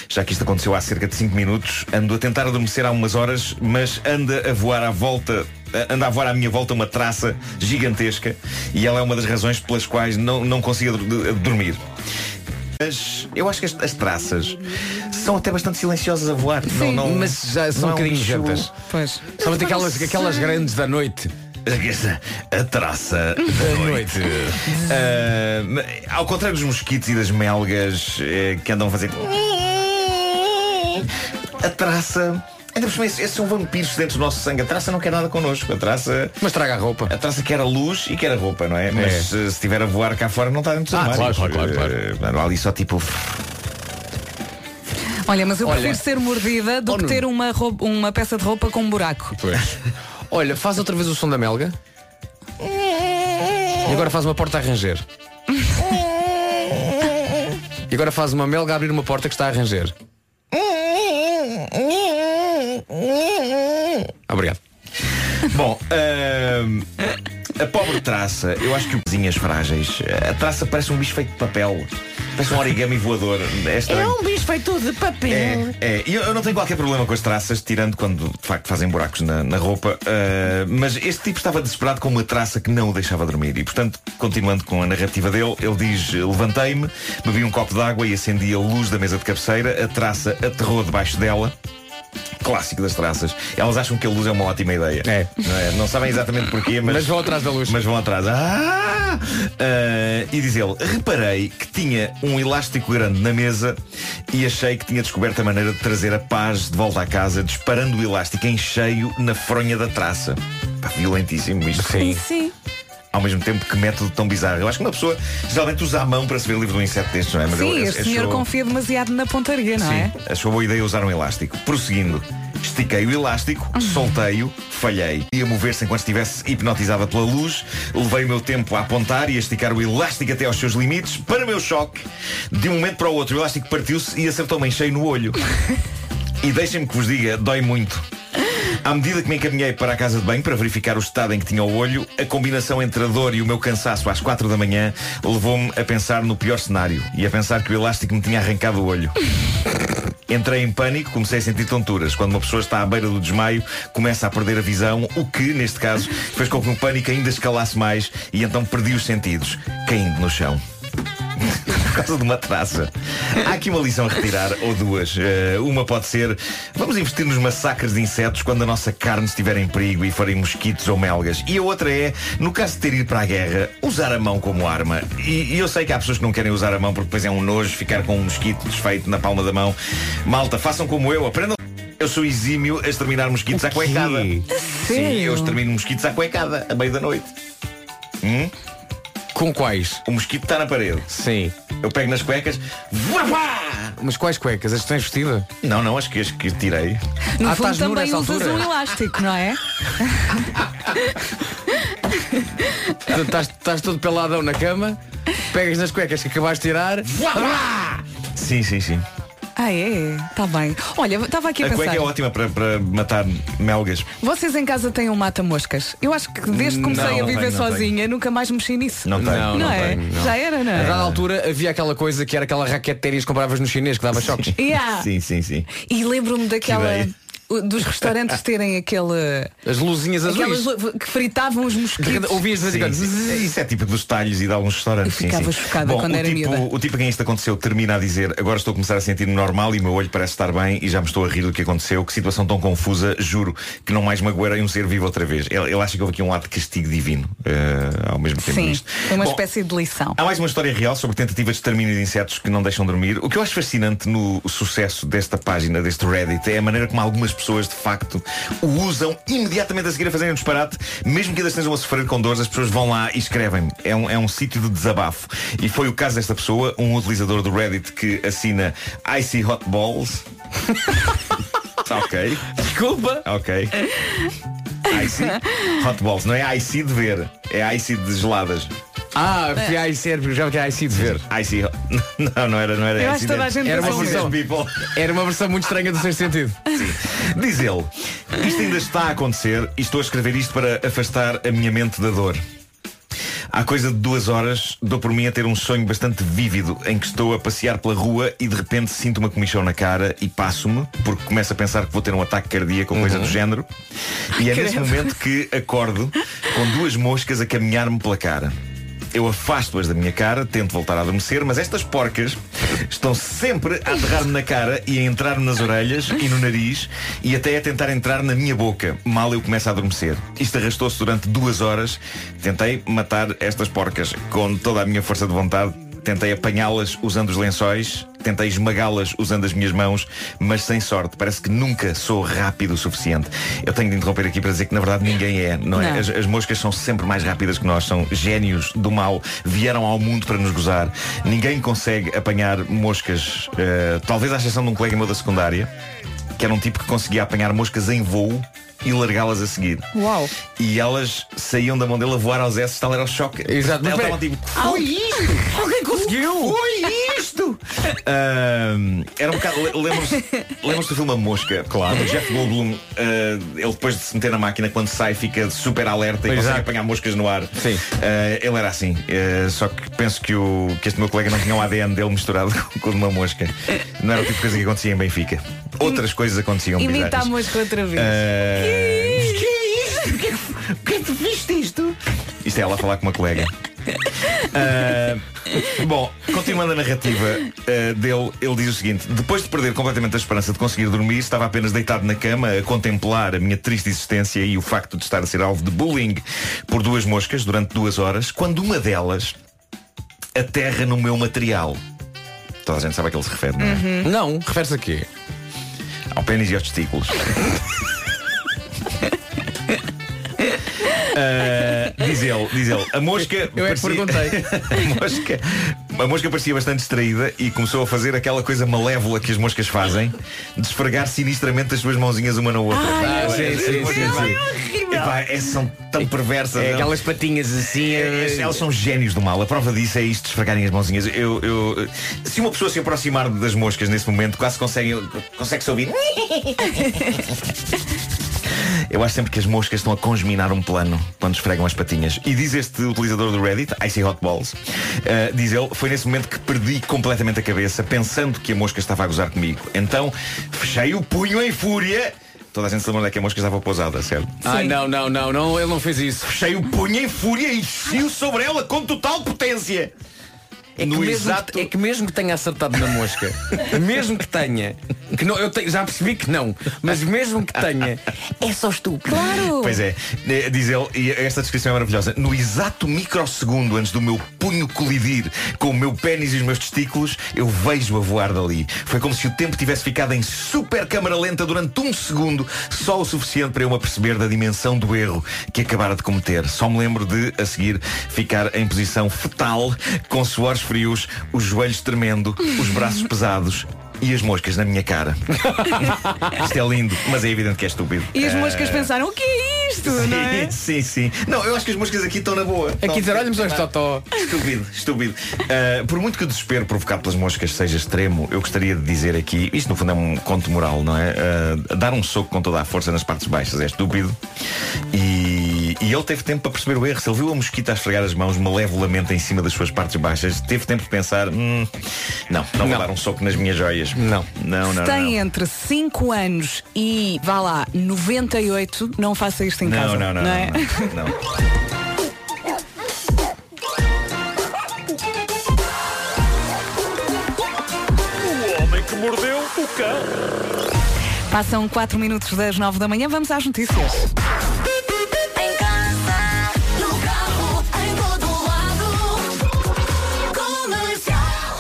S7: Já que isto aconteceu há cerca de 5 minutos, ando a tentar adormecer há umas horas, mas anda a voar à volta, anda a voar à minha volta uma traça gigantesca e ela é uma das razões pelas quais não, não consigo dormir. Mas eu acho que as, as traças são até bastante silenciosas a voar. não, não,
S6: Mas já são
S7: não
S6: um
S7: é
S6: bocadinho jantas.
S1: Pois.
S6: Somente aquelas, aquelas grandes da noite.
S7: A traça da noite. Mas, ao contrário dos mosquitos e das melgas eh, que andam a fazer. A traça. Ainda por cima, esses são vampiros dentro do nosso sangue. A traça não quer nada connosco. A traça.
S6: Mas traga a roupa.
S7: A traça quer a luz e quer a roupa, não é? Mas eh, se estiver a voar cá fora, não está dentro dos
S6: Ah,
S7: armários.
S6: claro, claro, claro,
S7: Eh, portanto, há ali só tipo.
S1: Olha, mas eu
S6: Olha.
S1: prefiro ser mordida do
S6: Oh,
S1: que ter uma, roupa- uma peça de roupa com um buraco.
S6: Pois. Olha, faz outra vez o som da melga. E agora faz uma porta a ranger. E agora faz uma melga a abrir uma porta que está a ranger. Obrigado.
S7: Bom, ahm, a pobre traça, eu acho que o cozinhas frágeis. A traça parece um bicho feito de papel. Parece um origami voador. É estranho.
S2: bicho feito de papel.
S7: É, é. E eu, eu não tenho qualquer problema com as traças, tirando quando de facto fazem buracos na, na roupa. ah, mas este tipo estava desesperado com uma traça que não o deixava dormir. E portanto, continuando com a narrativa dele, ele diz: Levantei-me, bebi um copo de água e acendi a luz da mesa de cabeceira. A traça aterrou debaixo dela. Clássico das traças. Elas acham que a luz é uma ótima ideia.
S6: É.
S7: Não, é? Não sabem exatamente porquê, mas.
S6: Mas vão atrás da luz.
S7: Mas vão atrás. Ah! Ah, e diz ele, reparei que tinha um elástico grande na mesa e achei que tinha descoberto a maneira de trazer a paz de volta à casa, disparando o elástico em cheio na fronha da traça. Pá, violentíssimo isto.
S6: Sim.
S2: Sim.
S7: Ao mesmo tempo que método tão bizarro. Eu acho que uma pessoa geralmente usa a mão para se ver livre de um inseto destes, não é? Mas
S1: Sim,
S7: ele
S1: este senhor confia demasiado na pontaria, não
S7: Sim,
S1: é?
S7: achou boa ideia usar um elástico. Prosseguindo, estiquei o elástico, soltei-o, falhei. Ia mover-se enquanto estivesse hipnotizada pela luz. Levei o meu tempo a apontar e a esticar o elástico até aos seus limites. Para meu choque, de um momento para o outro, o elástico partiu-se e acertou-me em cheio no olho. E deixem-me que vos diga, dói muito. À medida que me encaminhei para a casa de banho para verificar o estado em que tinha o olho, a combinação entre a dor e o meu cansaço às quatro da manhã levou-me a pensar no pior cenário e a pensar que o elástico me tinha arrancado o olho. Entrei em pânico, comecei a sentir tonturas. Quando uma pessoa está à beira do desmaio, começa a perder a visão, o que, neste caso, fez com que o pânico ainda escalasse mais e então perdi os sentidos, caindo no chão. Por causa de uma traça. Há aqui uma lição a retirar, ou duas. Eh, uma pode ser: vamos investir nos massacres de insetos quando a nossa carne estiver em perigo e forem mosquitos ou melgas. E a outra é, no caso de ter ido para a guerra, usar a mão como arma. E, e eu sei que há pessoas que não querem usar a mão porque depois é um nojo ficar com um mosquito desfeito na palma da mão. Malta, façam como eu, aprendam. Eu sou exímio a exterminar mosquitos à cuecada. Sim, eu extermino mosquitos à cuecada, à meia da noite. Hum?
S6: Com quais?
S7: O mosquito está na parede.
S6: Sim.
S7: Eu pego nas cuecas, vá pá!
S6: Mas quais cuecas? As que tens vestida?
S7: Não, não, acho que as que tirei.
S1: No
S6: Ah,
S1: fundo também usas
S6: altura?
S1: um elástico, não é?
S6: Estás, estás todo peladão na cama, pegas nas cuecas que acabaste de tirar.
S7: Sim, sim, sim.
S1: Ah, é? Está bem. Olha, estava aqui a,
S7: A
S1: pensar.
S7: cueca é ótima para, para matar melgas.
S1: Vocês em casa têm um mata-moscas? Eu acho que desde que comecei
S7: Não,
S1: a viver
S7: tenho,
S1: sozinha, nunca mais mexi nisso.
S7: Não tenho.
S6: Não,
S1: Não,
S6: não
S1: é?
S6: tenho, não.
S1: Já era, não
S6: A
S1: é?
S6: dada altura havia aquela coisa que era aquela raquete de ténis que compravas no chinês que dava choques.
S1: Yeah.
S7: Sim, sim, sim.
S1: E lembro-me daquela. Dos restaurantes terem aquele.
S6: As luzinhas
S1: Aquelas
S6: azuis.
S1: lu- que fritavam os mosquitos.
S6: Ouvias de vez.
S7: Sim, sim. Isso é típico dos talhos e de alguns restaurantes.
S1: Eu
S7: sim,
S1: ficava
S7: sim.
S1: chocada
S7: Bom,
S1: quando
S7: o
S1: era
S7: tipo,
S1: miúda.
S7: O tipo a quem isto aconteceu termina a dizer agora estou a começar a sentir-me normal e o meu olho parece estar bem e já me estou a rir do que aconteceu. Que situação tão confusa, juro que não mais magoarei um ser vivo outra vez. Ele, ele acha que houve aqui um lado de castigo divino eh, ao mesmo tempo
S1: Sim,
S7: nisto.
S1: foi uma
S7: Bom,
S1: espécie de lição.
S7: Há mais uma história real sobre tentativa de extermínio de insetos que não deixam dormir. O que eu acho fascinante no sucesso desta página, deste Reddit, é a maneira como algumas pessoas de facto o usam imediatamente a seguir a fazerem um disparate, mesmo que ainda estejam a sofrer com dores, as pessoas vão lá e escrevem. É um, é um sítio de desabafo. E foi o caso desta pessoa, um utilizador do Reddit que assina Icy Hot Balls. ok.
S6: Desculpa.
S7: Ok. Icy Hot Balls. Não é Icy de ver, é Icy de geladas.
S6: Ah, fui a IC, porque já que é IC de ver.
S7: Icy Hot... Não, não era, não era
S1: Eu acho que toda a gente
S6: Era uma
S1: pensou
S6: versão. Era uma versão muito estranha do seu sentido.
S7: Diz ele, isto ainda está a acontecer e estou a escrever isto para afastar a minha mente da dor. Há coisa de duas horas, dou por mim a ter um sonho bastante vívido em que estou a passear pela rua e de repente sinto uma comichão na cara e passo-me, porque começo a pensar que vou ter um ataque cardíaco ou coisa do género. E é nesse momento que acordo com duas moscas a caminhar-me pela cara. Eu afasto-as da minha cara, tento voltar a adormecer, mas estas porcas estão sempre a aterrar-me na cara e a entrar-me nas orelhas e no nariz e até a tentar entrar na minha boca. Mal eu começo a adormecer. Isto arrastou-se durante duas horas. Tentei matar estas porcas com toda a minha força de vontade. Tentei apanhá-las usando os lençóis, tentei esmagá-las usando as minhas mãos, mas sem sorte. Parece que nunca sou rápido o suficiente. Eu tenho de interromper aqui para dizer que na verdade ninguém é, não é?
S1: Não.
S7: As, as moscas são sempre mais rápidas que nós, são génios do mal, vieram ao mundo para nos gozar. Ninguém consegue apanhar moscas, eh, talvez à exceção de um colega meu da secundária, que era um tipo que conseguia apanhar moscas em voo e largá-las a seguir.
S1: Uau.
S7: E elas saíam da mão dele a voar aos S, tal era o choque.
S6: Exato,
S7: Elas
S6: espera-
S7: estavam tipo, foi!
S6: Alguém conseguiu!
S7: Foi isto! Ahm, era um bocado. le- Lembram-se lembram do filme A Mosca? Claro. O Jeff Goldblum, ah, ele depois de se meter na máquina, quando sai, fica super alerta e
S6: Exato.
S7: consegue apanhar moscas no ar.
S6: Sim.
S7: Ah, ele era assim. Ah, só que penso que, o, que este meu colega não tinha o ADN dele misturado com o de uma mosca. Não era o tipo de coisa que acontecia em Benfica. Outras coisas aconteciam
S1: Imita a mosca outra vez.
S7: Ah, que é isto? Porquê que- Porquê que tu viste isto? Isto é ela a falar com uma colega. Ah, bom, continuando a narrativa ah, dele, ele diz o seguinte: depois de perder completamente a esperança de conseguir dormir, estava apenas deitado na cama a contemplar a minha triste existência e o facto de estar a ser alvo de bullying por duas moscas durante duas horas, quando uma delas aterra no meu material. Toda a gente sabe a que ele se refere, não é?
S6: Não, refere-se a quê?
S7: Ao pênis e aos testículos. Ah, diz ele, diz ele, a mosca.
S6: Eu é que perguntei.
S7: a, mosca, a mosca parecia bastante distraída e começou a fazer aquela coisa malévola que as moscas fazem, de esfregar sinistramente as suas mãozinhas uma na outra.
S6: Ah,
S7: As-
S6: sim, sim, sim.
S7: Epá, é- são tão perversas.
S6: É aquelas patinhas assim.
S7: É,
S6: é-
S7: Elas são génios do mal. A prova disso é isto de esfregarem as mãozinhas. Eu, eu- se uma pessoa se aproximar das moscas nesse momento, quase consegue, consegue se ouvir. Eu acho sempre que as moscas estão a congeminar um plano quando esfregam as patinhas. E diz este utilizador do Reddit, Icy Hot Balls, eh, diz ele, foi nesse momento que perdi completamente a cabeça, pensando que a mosca estava a gozar comigo. Então, fechei o punho em fúria. Toda a gente se lembra onde é que a mosca estava pousada, certo?
S6: Ai, não, não, não, não, ele não fez isso.
S7: Fechei o punho em fúria e enchi-o sobre ela com total potência.
S6: É que, mesmo
S7: exato-
S6: que, é que mesmo que tenha acertado na mosca, mesmo que tenha, que não, eu tenho- já percebi que não, mas mesmo que tenha, é só estúpido.
S1: Claro.
S7: Pois é, Eh, diz ele, e esta descrição é maravilhosa. No exato microsegundo antes do meu punho colidir com o meu pênis e os meus testículos, eu vejo a voar dali. Foi como se o tempo tivesse ficado em super câmara lenta durante um segundo, só o suficiente para eu me aperceber da dimensão do erro que acabara de cometer. Só me lembro de, a seguir, ficar em posição fetal, com suores frios, os joelhos tremendo, os braços pesados e as moscas na minha cara. Isto é lindo, mas é evidente que é estúpido.
S1: E as moscas pensaram, o que é isto? Não é?
S7: Sim, sim. Não, eu acho que as moscas aqui estão na boa.
S6: Aqui dizer, olha-me só totó.
S7: Estúpido, estúpido. Uh, por muito que o desespero provocado pelas moscas seja extremo, eu gostaria de dizer aqui, isto no fundo é um conto moral, não é? Uh, dar um soco com toda a força nas partes baixas é estúpido. E, e ele teve tempo para perceber o erro. Se ele viu a mosquita a esfregar as mãos malevolamente em cima das suas partes baixas, teve tempo de pensar: hum, não, não vou
S6: Não.
S7: dar um soco nas minhas joias.
S6: Não.
S7: Não, não,
S1: Tem
S7: não.
S1: entre 5 anos e, vá lá, 98, não faça isto em
S7: Não,
S1: casa.
S7: não, não, não,
S1: é?
S7: não, não.
S5: O homem que mordeu o cão.
S1: Passam 4 minutos das 9 da manhã, vamos às notícias.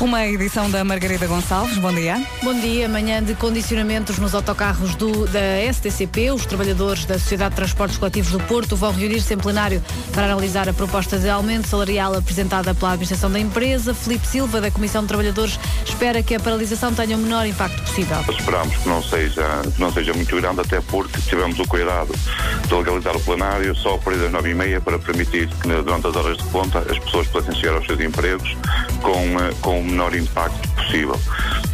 S1: Uma edição da Margarida Gonçalves, bom dia.
S2: Bom dia, manhã de condicionamentos nos autocarros do, da STCP. Os trabalhadores da Sociedade de Transportes Coletivos do Porto vão reunir-se em plenário para analisar a proposta de aumento salarial apresentada pela administração da empresa. Felipe Silva, da Comissão de Trabalhadores, espera que a paralisação tenha o menor impacto possível.
S8: Esperamos que não seja, que não seja muito grande, até porque tivemos o cuidado de legalizar o plenário só a partir das nove e meia para permitir que durante as horas de ponta as pessoas pudessem chegar aos seus empregos com, eh, com o menor impacto possível.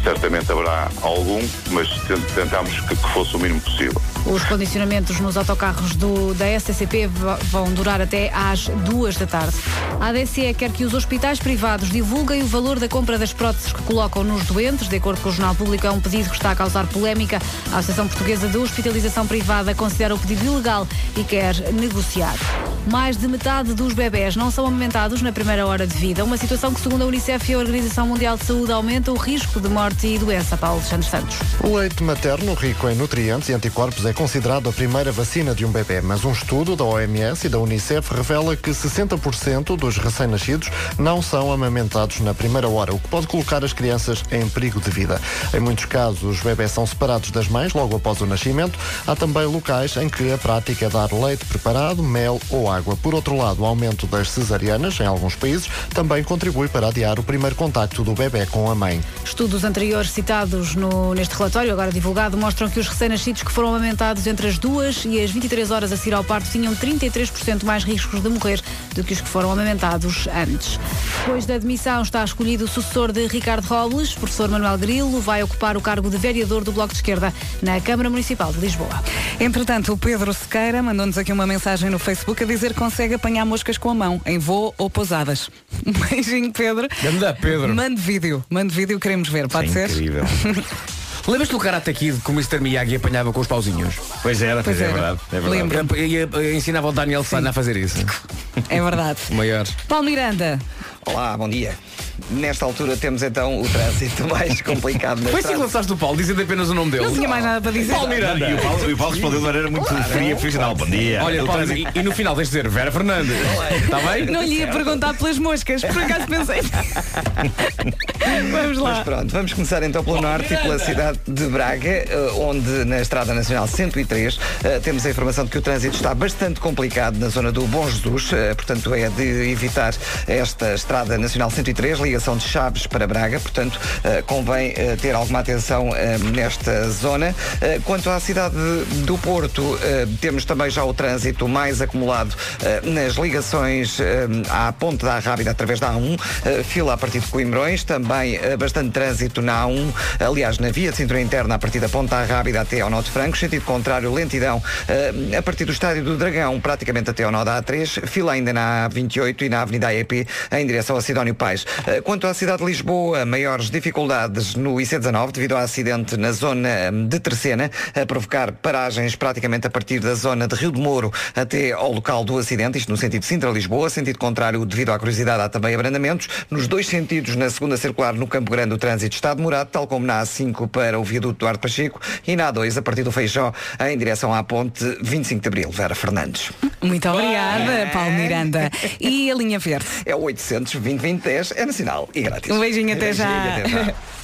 S8: Certamente haverá algum, mas tent- tentamos que, que fosse o mínimo possível.
S2: Os condicionamentos nos autocarros do, da STCP vão durar até às duas da tarde. A ADCE quer que os hospitais privados divulguem o valor da compra das próteses que colocam nos doentes. De acordo com o Jornal Público, é um pedido que está a causar polémica. A Associação Portuguesa de Hospitalização Privada considera o pedido ilegal e quer negociar. Mais de metade dos bebés não são amamentados na primeira hora de vida, uma situação que, segundo a Unicef e a Organização Mundial de Saúde, aumenta o risco de morte e doença. Paulo Alexandre Santos.
S9: O leite materno rico em nutrientes e anticorpos é considerado a primeira vacina de um bebê, mas um estudo da OMS e da Unicef revela que 60% dos recém-nascidos não são amamentados na primeira hora, o que pode colocar as crianças em perigo de vida. Em muitos casos, os bebés são separados das mães logo após o nascimento. Há também locais em que a prática é dar leite preparado, mel ou água. Por outro lado, o aumento das cesarianas em alguns países também contribui para adiar o primeiro contacto do bebê com a mãe.
S2: Estudos anteriores citados no- neste relatório, agora divulgado, mostram que os recém-nascidos que foram amamentados entre as 2 e as 23 horas a seguir ao parto tinham 33% mais riscos de morrer do que os que foram amamentados antes. Depois da admissão está escolhido o sucessor de Ricardo Robles, professor Manuel Grilo, vai ocupar o cargo de vereador do Bloco de Esquerda na Câmara Municipal de Lisboa.
S1: Entretanto, o Pedro Sequeira mandou-nos aqui uma mensagem no Facebook a dizer que consegue apanhar moscas com a mão, em voo ou pousadas. Um beijinho, Pedro.
S6: Ganda Pedro.
S1: Mande vídeo, mande vídeo, queremos ver, pode
S7: É
S1: ser?
S7: incrível.
S6: Lembras-te do Karate Kid que o Mr. Miyagi apanhava com os pauzinhos?
S7: Pois era, pois,
S1: Pois
S7: é
S1: era.
S7: verdade. É verdade.
S1: Lembro.
S6: E ensinava o Daniel San a fazer isso.
S1: É verdade.
S6: O maior.
S1: Paulo Miranda,
S3: Olá, bom dia. Nesta altura temos então o trânsito mais complicado na
S6: Foi assim que lançaste o Paulo, dizendo apenas o nome dele.
S1: não tinha mais nada para dizer.
S6: Paulo Miranda.
S7: E o Paulo, e o Paulo respondeu de maneira muito fria e profissional. Bom dia.
S6: Olha,
S7: O
S6: Paulo,
S7: trânsito-
S6: e, e no final tens de dizer Vera Fernandes. Está bem?
S1: Não lhe ia perguntar pelas moscas, por acaso pensei. Vamos
S3: Mas
S1: lá.
S3: pronto, vamos começar então pelo norte e pela cidade de Braga, eh, onde na Estrada Nacional 103 eh, temos a informação de que o trânsito está bastante complicado na zona do Bom Jesus, eh, portanto é de evitar esta Estrada Nacional 103, ligação de Chaves para Braga, portanto eh, convém eh, ter alguma atenção eh, nesta zona. Quanto à cidade do Porto, temos também já o trânsito mais acumulado nas ligações à Ponte da Rábida através da A1, eh, fila a partir de Coimbrões, também bastante trânsito na A1, aliás, na via de cintura interna a partir da Ponte da Rábida até ao Nó de Franco, sentido contrário, lentidão a partir do Estádio do Dragão, praticamente até ao Nó da A3, fila ainda na A28 e na Avenida AEP em direção a Sidónio Pais. Eh, Quanto à cidade de Lisboa, maiores dificuldades no IC19 devido ao acidente na zona hum, de Terceira, a provocar paragens praticamente a partir da zona de Rio de Moro até ao local do acidente, isto no sentido Sintra-Lisboa, sentido contrário, devido à curiosidade, há também abrandamentos. Nos dois sentidos, na segunda circular, no Campo Grande, o trânsito está demorado, tal como na A5 para o viaduto Duarte Pacheco e na A2, a partir do Feijó, em direção à ponte 25 de Abril. Vera Fernandes.
S1: Muito obrigada, Paulo Miranda. E a linha verde?
S3: É o 800 20 20 10, é nacional e grátis.
S1: Um beijinho, até já.
S3: Beijinho, até já.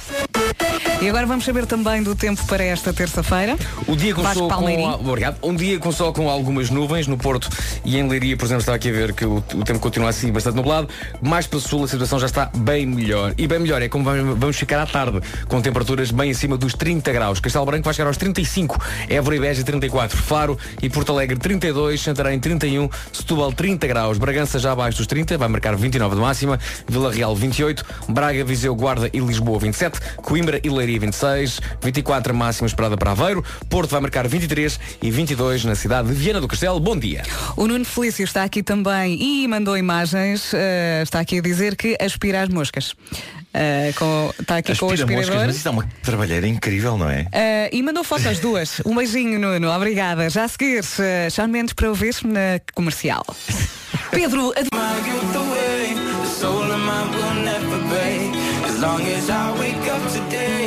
S1: E agora vamos saber também do tempo para esta terça-feira.
S6: O dia começou com, obrigado. Um dia começou com algumas nuvens no Porto e em Leiria, por exemplo, está aqui a ver que o, o tempo continua assim bastante nublado. Mais para o sul a situação já está bem melhor. E bem melhor é como vamos, vamos ficar à tarde, com temperaturas bem acima dos 30 graus. Castelo Branco vai chegar aos 35, Évora e Beja 34, Faro e Porto Alegre 32, Santarém 31, Setúbal 30 graus, Bragança já abaixo dos 30, vai marcar 29 de máxima, Vila Real 28, Braga, Viseu, Guarda e Lisboa 27, Coimbra e Leiria 26, 24 a máxima esperada para Aveiro, Porto vai marcar 23 e 22 na cidade de Viana do Castelo. Bom dia.
S1: O Nuno Felício está aqui também e mandou imagens. eh, está aqui a dizer que aspira as moscas. Eh, com- está aqui com o
S7: Aspira moscas,
S1: aspirador.
S7: mas isto é uma trabalheira incrível, não é?
S1: Eh, e mandou fotos as duas. Um beijinho, Nuno. Obrigada. Já a seguir, eh, Shawn Mendes para ouvir na comercial. Pedro, ad-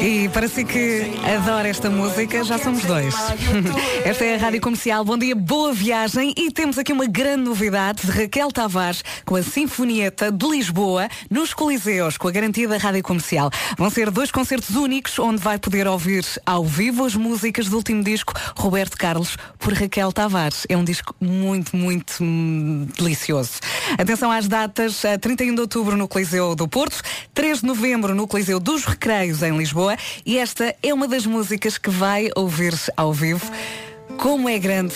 S1: E para si que adora esta música, já somos dois. Esta é a Rádio Comercial. Bom dia, boa viagem. E temos aqui uma grande novidade de Raquel Tavares com a Sinfonieta de Lisboa nos Coliseus, com a garantia da Rádio Comercial. Vão ser dois concertos únicos onde vai poder ouvir ao vivo as músicas do último disco Roberto Carlos por Raquel Tavares. É um disco muito, muito hum, delicioso. Atenção às datas, eh, 31 de outubro no Coliseu do Porto, 3 de novembro no Coliseu dos Recreios em Lisboa e esta é uma das músicas que vai ouvir ao vivo. Como é grande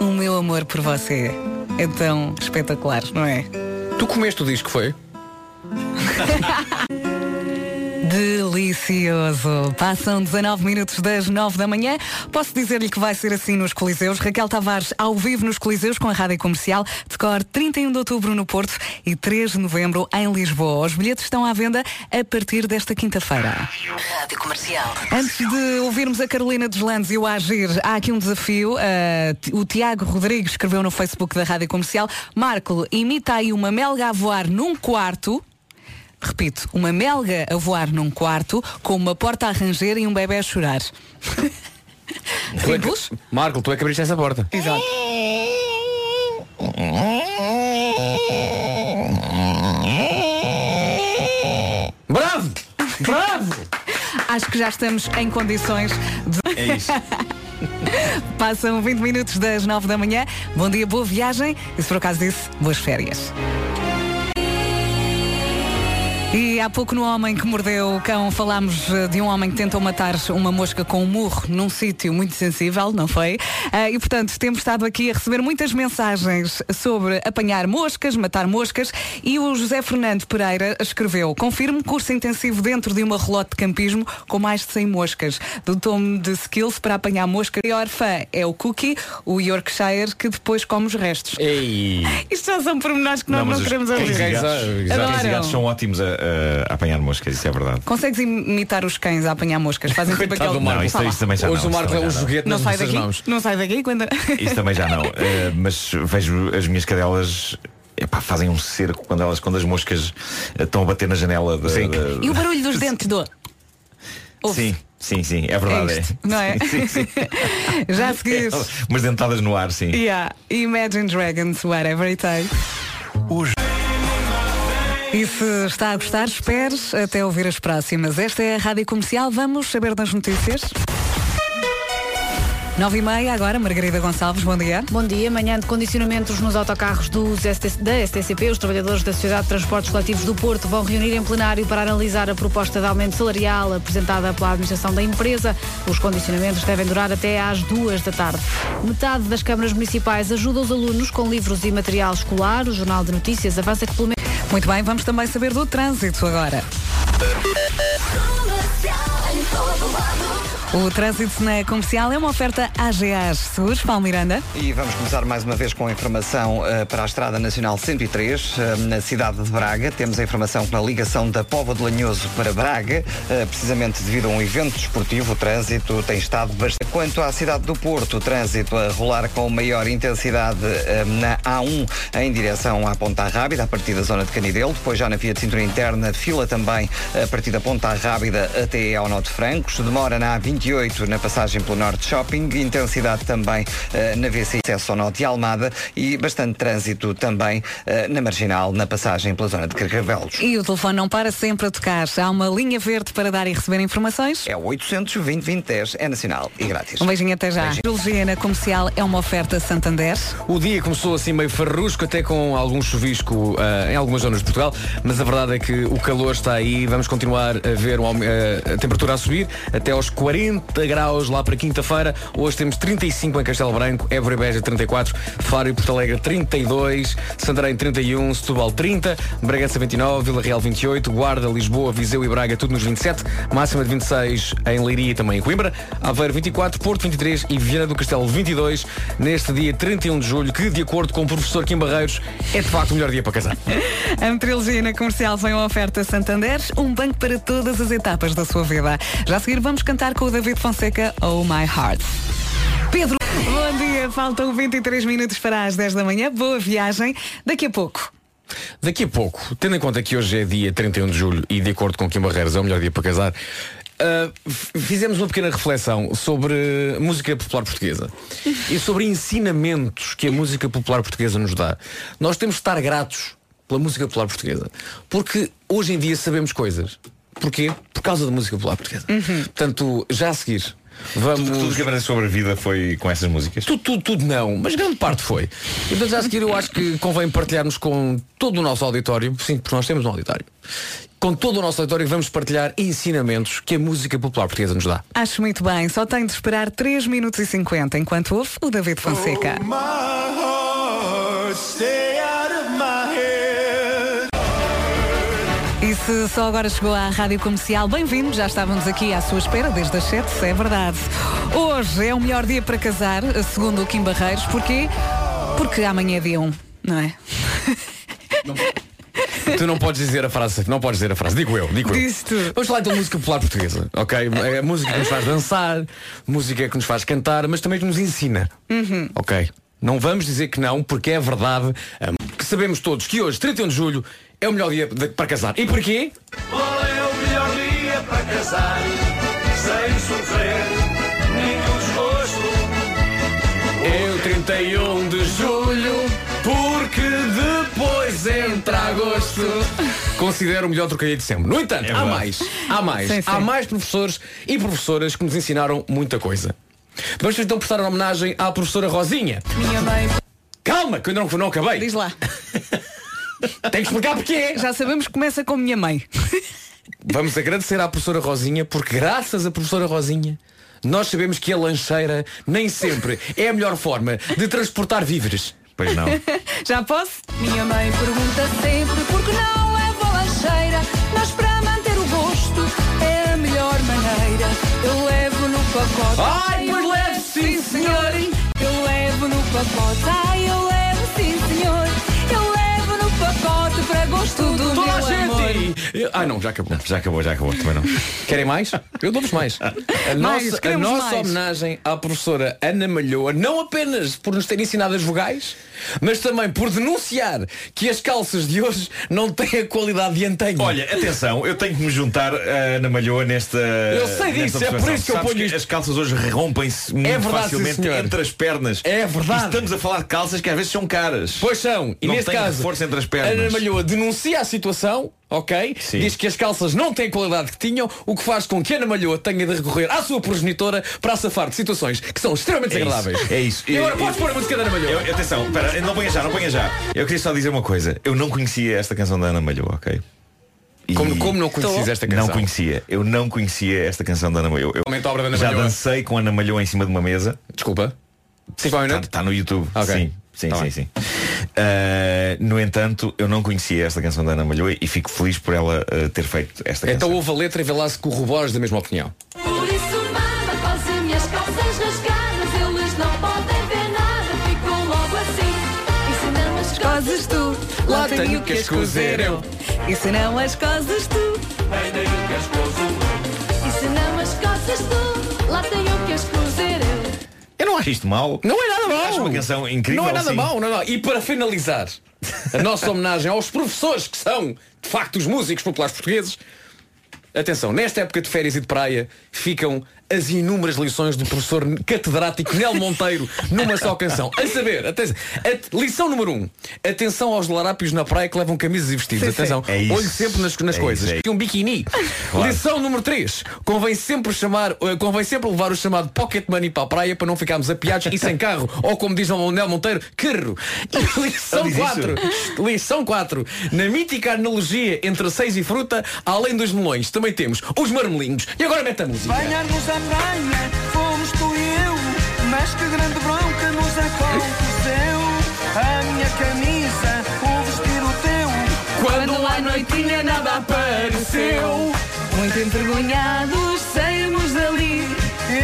S1: o meu amor por você. É tão espetacular, não é?
S6: Tu comeste o disco, foi?
S1: Delicioso. Passam 19 minutos das 9 da manhã. Posso dizer-lhe que vai ser assim nos Coliseus. Raquel Tavares ao vivo nos Coliseus com a Rádio Comercial. Decor 31 de outubro no Porto e 3 de novembro em Lisboa. Os bilhetes estão à venda a partir desta quinta-feira.
S4: Rádio Comercial.
S1: Antes de ouvirmos a Carolina dos Landes e o Agir, há aqui um desafio. T- o Tiago Rodrigues escreveu no Facebook da Rádio Comercial. Marco, imita aí uma melga a voar num quarto. Repito, uma melga a voar num quarto com uma porta a ranger e um bebê a chorar.
S6: Tu é que-
S1: Simples?
S6: Marco, tu é que abriste essa porta.
S1: Exato.
S6: Bravo! Bravo!
S1: Acho que já estamos em condições de.
S7: É isso.
S1: Passam 20 minutos das 9 da manhã. Bom dia, boa viagem. E se por acaso disse, boas férias. E há pouco no Homem que Mordeu o Cão falámos eh, de um homem que tentou matar uma mosca com um murro num sítio muito sensível, não foi? Ah, e portanto temos estado aqui a receber muitas mensagens sobre apanhar moscas, matar moscas e o José Fernando Pereira escreveu Confirmo curso intensivo dentro de uma relote de campismo com mais de 100 moscas. Do tom de skills para apanhar mosca. E a orfã é o Cookie, o Yorkshire, que depois come os restos.
S6: Ei!
S1: Isto já são pormenores que nós não,
S7: os
S1: queremos ouvir.
S7: os gatos são ótimos a, a- a apanhar moscas, isso é verdade.
S1: Consegues imitar os cães a apanhar moscas? Fazem tipo
S6: Coitado
S1: aquele.
S6: do Marco.
S7: Não, isso, isso também já não.
S6: Hoje o
S7: isso
S6: Marco é um
S7: não.
S6: joguete
S1: Não sai daqui?
S6: mãos.
S1: Não sai daqui quando.
S7: Isso também já não. Eh, mas vejo as minhas cadelas. epá, fazem um cerco quando elas quando as moscas eh, estão a bater na janela da,
S6: Sim.
S7: da-
S1: E o barulho dos dentes do.
S7: Sim, sim, sim, é verdade.
S1: É isto, não é?
S7: Sim, sim, sim.
S1: Já a seguir.
S7: Umas dentadas no ar, sim.
S1: Yeah, Imagine Dragons, whatever it takes. E se está a gostar, esperes até ouvir as próximas. Esta é a Rádio Comercial. Vamos saber das notícias. Nove e meia agora, Margarida Gonçalves, bom dia.
S2: Bom dia. Manhã de condicionamentos nos autocarros dos ST da STCP. Os trabalhadores da Sociedade de Transportes Coletivos do Porto vão reunir em plenário para analisar a proposta de aumento salarial apresentada pela administração da empresa. Os condicionamentos devem durar até às duas da tarde. Metade das câmaras municipais ajuda os alunos com livros e material escolar. O Jornal de Notícias avança que pelo menos
S1: Muito bem, vamos também saber do trânsito agora. O trânsito na comercial é uma oferta AGAs Seguros, Paulo Miranda.
S3: E vamos começar mais uma vez com a informação eh, para a Estrada Nacional 103, eh, na cidade de Braga. Temos a informação que na ligação da Póvoa de Lanhoso para Braga, eh, precisamente devido a um evento desportivo, o trânsito tem estado bastante. Quanto à cidade do Porto, o trânsito a rolar com maior intensidade na A1 em direção à Ponta Rábida, a partir da zona de Canidelo. Depois já na via de cintura interna, fila também a partir da Ponta Rábida até ao Norte Francos. Demora na A20 28 na passagem pelo Norte Shopping, intensidade também eh, na VC acesso ao Norte e Almada e bastante trânsito também eh, na Marginal, na passagem pela zona de Carcavelos.
S1: E o telefone não para sempre a tocar. Há uma linha verde para dar e receber informações.
S3: É o 820 2010, é nacional e grátis.
S1: Um beijinho até já. Biologia na comercial é uma oferta Santander.
S6: O dia começou assim meio farrusco, até com algum chuvisco ah, em algumas zonas de Portugal, mas a verdade é que o calor está aí, vamos continuar a ver um a temperatura a subir até aos 40 graus lá para quinta-feira. Hoje temos 35 em Castelo Branco, Évora e Beja 34, Faro e Porto Alegre 32, Santarém 31, Setúbal 30, Bragança 29, Vila Real 28, Guarda, Lisboa, Viseu e Braga tudo nos 27, máxima de 26 em Leiria e também em Coimbra, Aveiro 24, Porto 23 e Viana do Castelo 22, neste dia 31 de julho, que de acordo com o professor Kim Barreiros é de facto o melhor dia para casar.
S1: A meteorologia na comercial foi uma oferta Santander, um banco para todas as etapas da sua vida. Já a seguir vamos cantar com o David Fonseca, Oh My Heart. Pedro, bom dia, faltam 23 minutos para as 10 da manhã, boa viagem. Daqui a pouco.
S6: Daqui a pouco, tendo em conta que hoje é dia 31 de julho e de acordo com Kim Barreiros é o melhor dia para casar, f- fizemos uma pequena reflexão sobre música popular portuguesa e sobre ensinamentos que a música popular portuguesa nos dá. Nós temos de estar gratos pela música popular portuguesa, porque hoje em dia sabemos coisas. Porquê? Por causa da música popular portuguesa. Portanto, já a seguir, vamos.
S7: Tudo, tudo que aprendeste sobre a vida foi com essas músicas?
S6: Tudo, tudo, tudo não, mas grande parte foi. Então já a seguir eu acho que convém partilharmos com todo o nosso auditório, sim, porque nós temos um auditório, com todo o nosso auditório vamos partilhar ensinamentos que a música popular portuguesa nos dá.
S1: Acho muito bem, só tenho de esperar 3 minutos e 50 enquanto ouve o David Fonseca. E se só agora chegou à Rádio Comercial, bem-vindo, já estávamos aqui à sua espera desde as 7, é verdade. Hoje é o melhor dia para casar, segundo o Kim Barreiros, porquê? Porque amanhã é dia 1, não é?
S6: Tu não podes dizer a frase, não podes dizer a frase, digo eu, digo eu.
S1: Disse tu.
S6: Vamos falar então de música popular portuguesa, ok? É a música que nos faz dançar, música que nos faz cantar, mas também que nos ensina. Ok? Não vamos dizer que não, porque é verdade que sabemos todos que hoje, 31 de julho, é o melhor dia de- para casar. E porquê?
S5: Qual é o melhor dia para casar? Sem sofrer nenhum desgosto.
S6: É o 31 de julho, porque depois entra agosto. Considero o melhor trocadilho de sempre. No entanto,
S7: É
S6: há mais. Há mais.
S1: Sim, sim.
S6: Há mais professores e professoras que nos ensinaram muita coisa. Vamos então prestar uma homenagem à professora Rosinha.
S1: Minha mãe.
S6: Calma, que eu ainda não, não acabei.
S1: Diz lá.
S6: Tenho que explicar porquê.
S1: Já sabemos que começa com minha mãe.
S6: Vamos agradecer à professora Rosinha, porque graças à professora Rosinha, nós sabemos que a lancheira nem sempre é a melhor forma de transportar víveres.
S7: Pois não.
S1: Já posso?
S10: Minha mãe pergunta sempre por que não
S6: Ah não, já acabou.
S7: Já acabou, já acabou, também não.
S6: Querem mais? Eu dou-vos mais. A
S1: Mais,
S6: nossa, a nossa
S1: mais.
S6: homenagem à professora Ana Malhoa, não apenas por nos ter ensinado as vogais, mas também por denunciar que as calças de hoje não têm a qualidade de antanho.
S7: Olha, atenção, eu tenho que me juntar a Ana Malhoa nesta.
S6: Eu sei disso, é por isso que eu
S7: Sabes
S6: ponho isto.
S7: As calças hoje rompem-se muito
S6: verdade,
S7: facilmente entre as pernas.
S6: É verdade.
S7: E estamos a falar de calças que às vezes são caras.
S6: Pois são. E
S7: Não
S6: neste
S7: tem
S6: caso,
S7: reforço entre as pernas.
S6: Ana Malhoa denuncia a situação, ok?
S7: Sim.
S6: Diz que as calças não têm a qualidade que tinham, o que faz com que Ana Malhoa tenha de recorrer à sua progenitora para safar de situações que são extremamente
S7: É
S6: desagradáveis.
S7: é isso.
S6: E agora
S7: Eu-
S6: podes
S7: eu-
S6: pôr a música da Ana Malhoa.
S7: Eu- atenção, espera, não ponha já, não ponha já. Eu queria só dizer uma coisa. Eu não conhecia esta canção da Ana Malhoa, ok? E
S6: Como, como não conheces esta canção?
S7: Não conhecia. Eu não conhecia esta canção da Ana Malhoa. Eu
S6: da Ana
S7: já
S6: Malhoa.
S7: dancei com a Ana Malhoa em cima de uma mesa.
S6: Desculpa.
S7: Está
S6: minuto?
S7: no YouTube.
S6: Ok.
S7: Sim, sim,
S6: Tá
S7: sim,
S6: bem.
S7: sim. Ah, no entanto, eu não conhecia esta canção da Ana Malhoa e fico feliz por ela ah, ter feito esta
S6: Então
S7: canção.
S6: ouve a letra e vê lá se corroboras da mesma opinião.
S10: Por isso mama com as minhas calças rasgadas Eles não podem ver nada Ficam logo assim E se não as
S1: Coses tu, lá tenho que escozer eu. E se não as coses tu,
S10: E se não as costas tu Lá tenho
S7: não acho isto mal.
S6: Não é nada mau.
S7: Acho uma canção incrível.
S6: Não é nada mau, não, não. E para finalizar, a nossa homenagem aos professores que são, de facto, os músicos populares portugueses. Atenção, nesta época de férias e de praia ficam as inúmeras lições do professor catedrático Nel Monteiro numa só canção. A saber, atenção, a- lição número um. Atenção aos larápios na praia que levam camisas e vestidos.
S7: Sim,
S6: atenção,
S7: É isso.
S6: olhe sempre nas, nas
S7: É
S6: coisas.
S7: isso, é
S6: E um biquíni.
S7: Claro.
S6: Lição número 3. Convém sempre chamar, eh, convém sempre levar o chamado pocket money para a praia para não ficarmos apiados e sem carro. Ou como diz o Nel Monteiro, carro. E lição
S7: Ele diz
S6: 4. Lição 4. Na mítica analogia entre seis e fruta, além dos melões, também temos os marmelinhos. E agora mete a música.
S5: Fomos tu e eu, mas que grande bronca nos aconteceu. A minha camisa, o vestir o teu.
S6: Quando à noitinha nada apareceu.
S1: Muito envergonhados, saímos dali.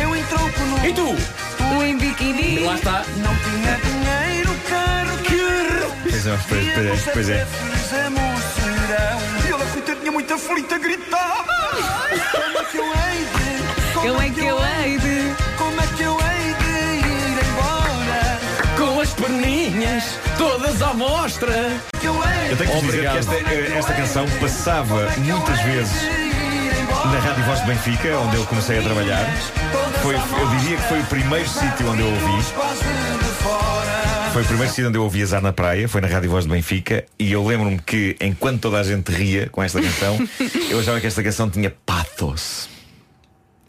S5: Eu em troco no.
S6: E tu?
S1: Tu em biquíni.
S6: E lá está.
S5: Não tinha dinheiro, caro, que
S7: Pois é, pois, pois é, pois é.
S5: E ela coitada tinha muita flita gritava. Como é
S1: Como é que eu hei de?
S5: Como é que eu hei de ir embora?
S6: Com as perninhas todas à mostra.
S5: Eu
S7: tenho que vos dizer
S6: Obrigado.
S7: que esta, eh, esta canção passava muitas vezes na Rádio Voz de Benfica, onde eu comecei a trabalhar. Foi, eu diria que foi o primeiro sítio onde eu ouvi. Foi o primeiro sítio onde eu ouvi Azar na Praia, foi na Rádio Voz de Benfica, e eu lembro-me que enquanto toda a gente ria com esta canção, eu achava que esta canção tinha pathos.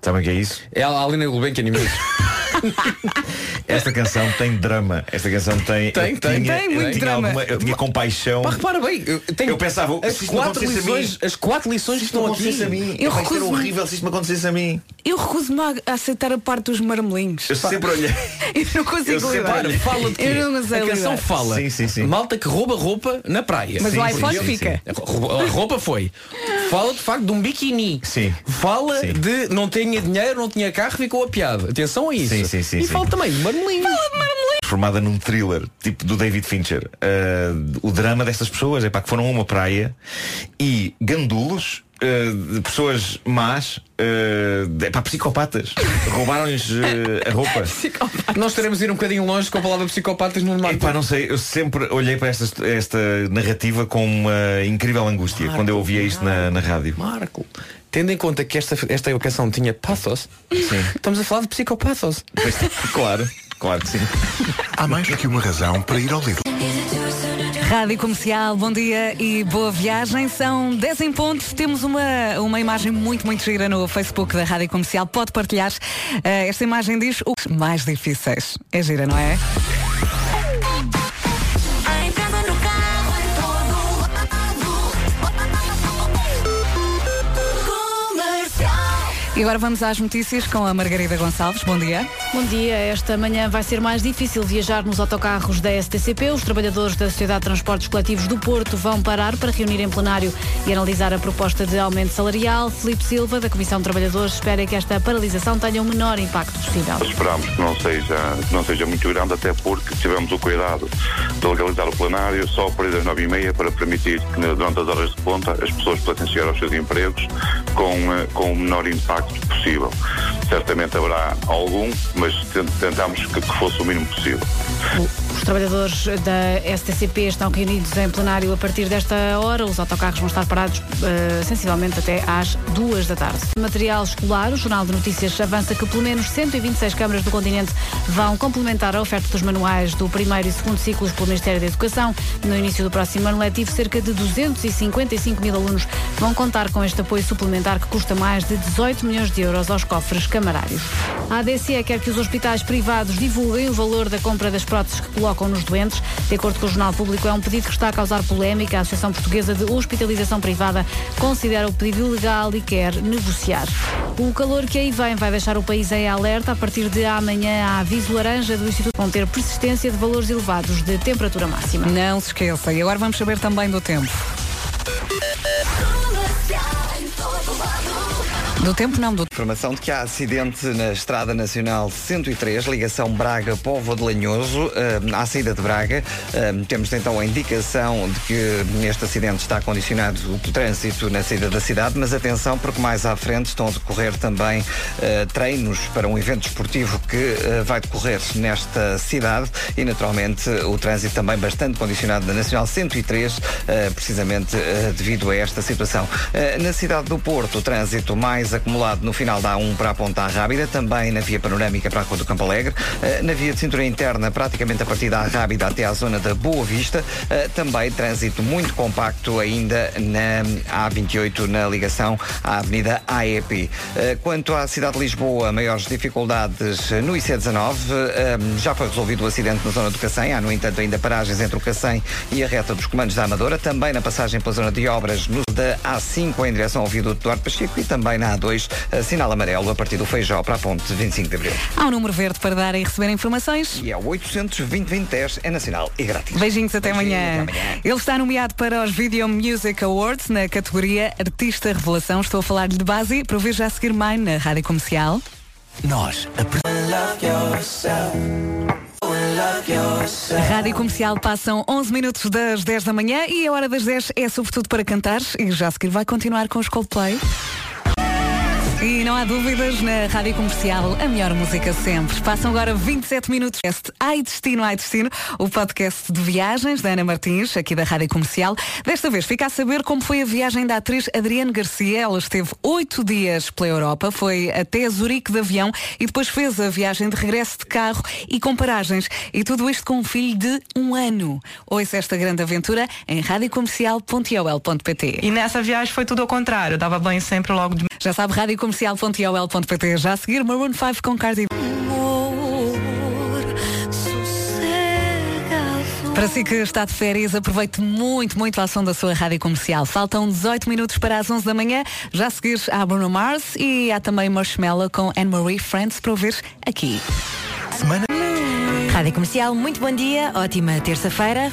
S7: Sabem o que é isso?
S6: É a Alina Gulbenkian em mim.
S7: Esta canção tem drama. Esta canção tem.
S6: Tem,
S7: eu
S6: tem,
S7: tinha,
S1: tem
S7: eu
S1: muito
S7: tinha
S1: drama.
S7: alguma- eu tinha compaixão.
S6: Pá, repara bem, eu, tenho
S7: Eu pensava,
S6: as quatro
S7: a mim-
S6: lições, as quatro lições que estão aqui.
S7: a mim,
S1: Eu
S7: era
S1: recuso-me.
S7: horrível se isto me acontecesse a mim.
S1: Eu recuso-me a aceitar a parte dos marmelinhos.
S7: Eu sempre olhei.
S1: Eu não consigo lidar.
S6: Fala de quê?
S1: Eu não sei
S6: a canção
S1: lidar.
S6: fala.
S7: Sim, sim, sim.
S6: Malta que rouba roupa na praia.
S1: Mas
S7: Sim,
S1: o iPhone
S7: sim,
S1: fica.
S6: A roupa foi. Fala de facto de um biquíni.
S7: Sim.
S6: Fala
S7: Sim.
S6: de não tinha dinheiro, não tinha carro, ficou apiado. Atenção a isso.
S7: Sim, sim, sim,
S6: e
S7: sim.
S6: fala também de marmelinho.
S7: Formada num thriller tipo do David Fincher. Ah, o drama destas pessoas é pá, que foram a uma praia e gandulos. Ah, de pessoas más, uh, é pá, psicopatas, roubaram-lhes ah, a roupa.
S6: Nós teremos de ir um bocadinho longe com a palavra psicopatas no mar.
S7: Epá, não sei, eu sempre olhei para esta, esta narrativa com uma incrível angústia quando eu ouvia isto na, na rádio.
S6: Marco, tendo em conta que esta, esta canção tinha pathos,
S7: Sim.
S6: estamos a falar de psicopathos.
S7: Pois, claro, claro que sim.
S11: Há mais do que uma razão para ir ao Lidl.
S1: Rádio Comercial, bom dia e boa viagem. São 10 em ponto. Temos uma, uma imagem muito, muito gira no Facebook da Rádio Comercial. Pode partilhar. Eh, esta imagem diz os mais difíceis. É gira, não é? E agora vamos às notícias com a Margarida Gonçalves. Bom dia.
S2: Bom dia. Esta manhã vai ser mais difícil viajar nos autocarros da STCP. Os trabalhadores da Sociedade de Transportes Coletivos do Porto vão parar para reunir em plenário e analisar a proposta de aumento salarial. Filipe Silva, da Comissão de Trabalhadores, espera que esta paralisação tenha o menor impacto possível.
S8: Esperamos que não seja, que não seja muito grande, até porque tivemos o cuidado de legalizar o plenário só a partir das nove e meia para permitir que durante as horas de ponta as pessoas pudessem chegar aos seus empregos com, eh, com o menor impacto possível. Certamente haverá algum, mas tent- tentamos que, que fosse o mínimo possível.
S2: Os trabalhadores da STCP estão reunidos em plenário a partir desta hora. Os autocarros vão estar parados eh, sensivelmente até às duas da tarde. Material escolar, o Jornal de Notícias avança que pelo menos 126 câmaras do continente vão complementar a oferta dos manuais do primeiro e segundo ciclos pelo Ministério da Educação. No início do próximo ano letivo, cerca de 255 mil alunos vão contar com este apoio suplementar que custa mais de 18 milhões de euros aos cofres camarários. A ADC quer que os hospitais privados divulguem o valor da compra das próteses que colocam nos doentes. De acordo com o Jornal Público, é um pedido que está a causar polémica. A Associação Portuguesa de Hospitalização Privada considera o pedido ilegal e quer negociar. O calor que aí vem vai deixar o país em alerta. A partir de amanhã, há aviso laranja do Instituto vão ter persistência de valores elevados de temperatura máxima.
S1: Não se esqueça. E agora vamos saber também do tempo. Do tempo não, do
S3: Informação de que há acidente na Estrada Nacional 103, ligação Braga-Povo de Lanhoso, eh, à saída de Braga. Eh, temos então a indicação de que neste acidente está condicionado o trânsito na saída da cidade, mas atenção porque mais à frente estão a decorrer também eh, treinos para um evento esportivo que vai decorrer nesta cidade e naturalmente o trânsito também bastante condicionado na Nacional 103, eh, precisamente devido a esta situação. Na cidade do Porto, o trânsito mais acumulado no final da A1 para a Ponta Rábida, também na via panorâmica para a Rua do Campo Alegre, eh, na via de cintura interna, praticamente a partir da Rábida até à zona da Boa Vista, eh, também trânsito muito compacto ainda na A28, na ligação à Avenida AEP. Eh, Quanto à cidade de Lisboa, maiores dificuldades no IC19, eh, já foi resolvido o acidente na zona do Cacém, há no entanto ainda paragens entre o Cacém e a reta dos comandos da Amadora, também na passagem pela zona de obras no da A5 em direção ao viaduto Duarte Pacheco e também na A2, eh, sinal amarelo a partir do Feijó para a ponte 25 de Abril.
S1: Há um número verde para dar e receber informações.
S3: E é o 820 é nacional e grátis.
S1: Beijinhos até
S3: Beijinhos,
S1: amanhã.
S3: até amanhã.
S1: Ele está nomeado para os Video Music Awards na categoria Artista Revelação. Estou a falar-lhe de base para ouvir já a seguir Mine na Rádio Comercial.
S5: Nós,
S1: Rádio Comercial passam 11 minutos das 10 da manhã e a hora das 10 é sobretudo para cantar e já a seguir vai continuar com os Coldplay. E não há dúvidas, na Rádio Comercial, a melhor música sempre. Passam agora 27 minutos. Ai Destino, Ai Destino, o podcast de viagens da Ana Martins, aqui da Rádio Comercial. Desta vez fica a saber como foi a viagem da atriz Adriane Garcia. Ela esteve oito dias pela Europa, foi até Zurique de avião e depois fez a viagem de regresso de carro e com paragens. E tudo isto com um filho de um ano. Ouça esta grande aventura em radiocomercial.ol.pt.
S12: E nessa viagem foi tudo ao contrário. Dava banho sempre logo de
S1: Já sabe, radiocomercial.ol.pt. Já a seguir, Maroon 5 com Cardi B. Para si que está de férias, aproveite muito, muito a ação da sua rádio comercial. Faltam 18 minutos para as 11 da manhã. Já a seguir há Bruno Mars e há também Marshmallow com Anne-Marie Friends para ouvir aqui.
S4: Rádio Comercial, muito bom dia, ótima terça-feira.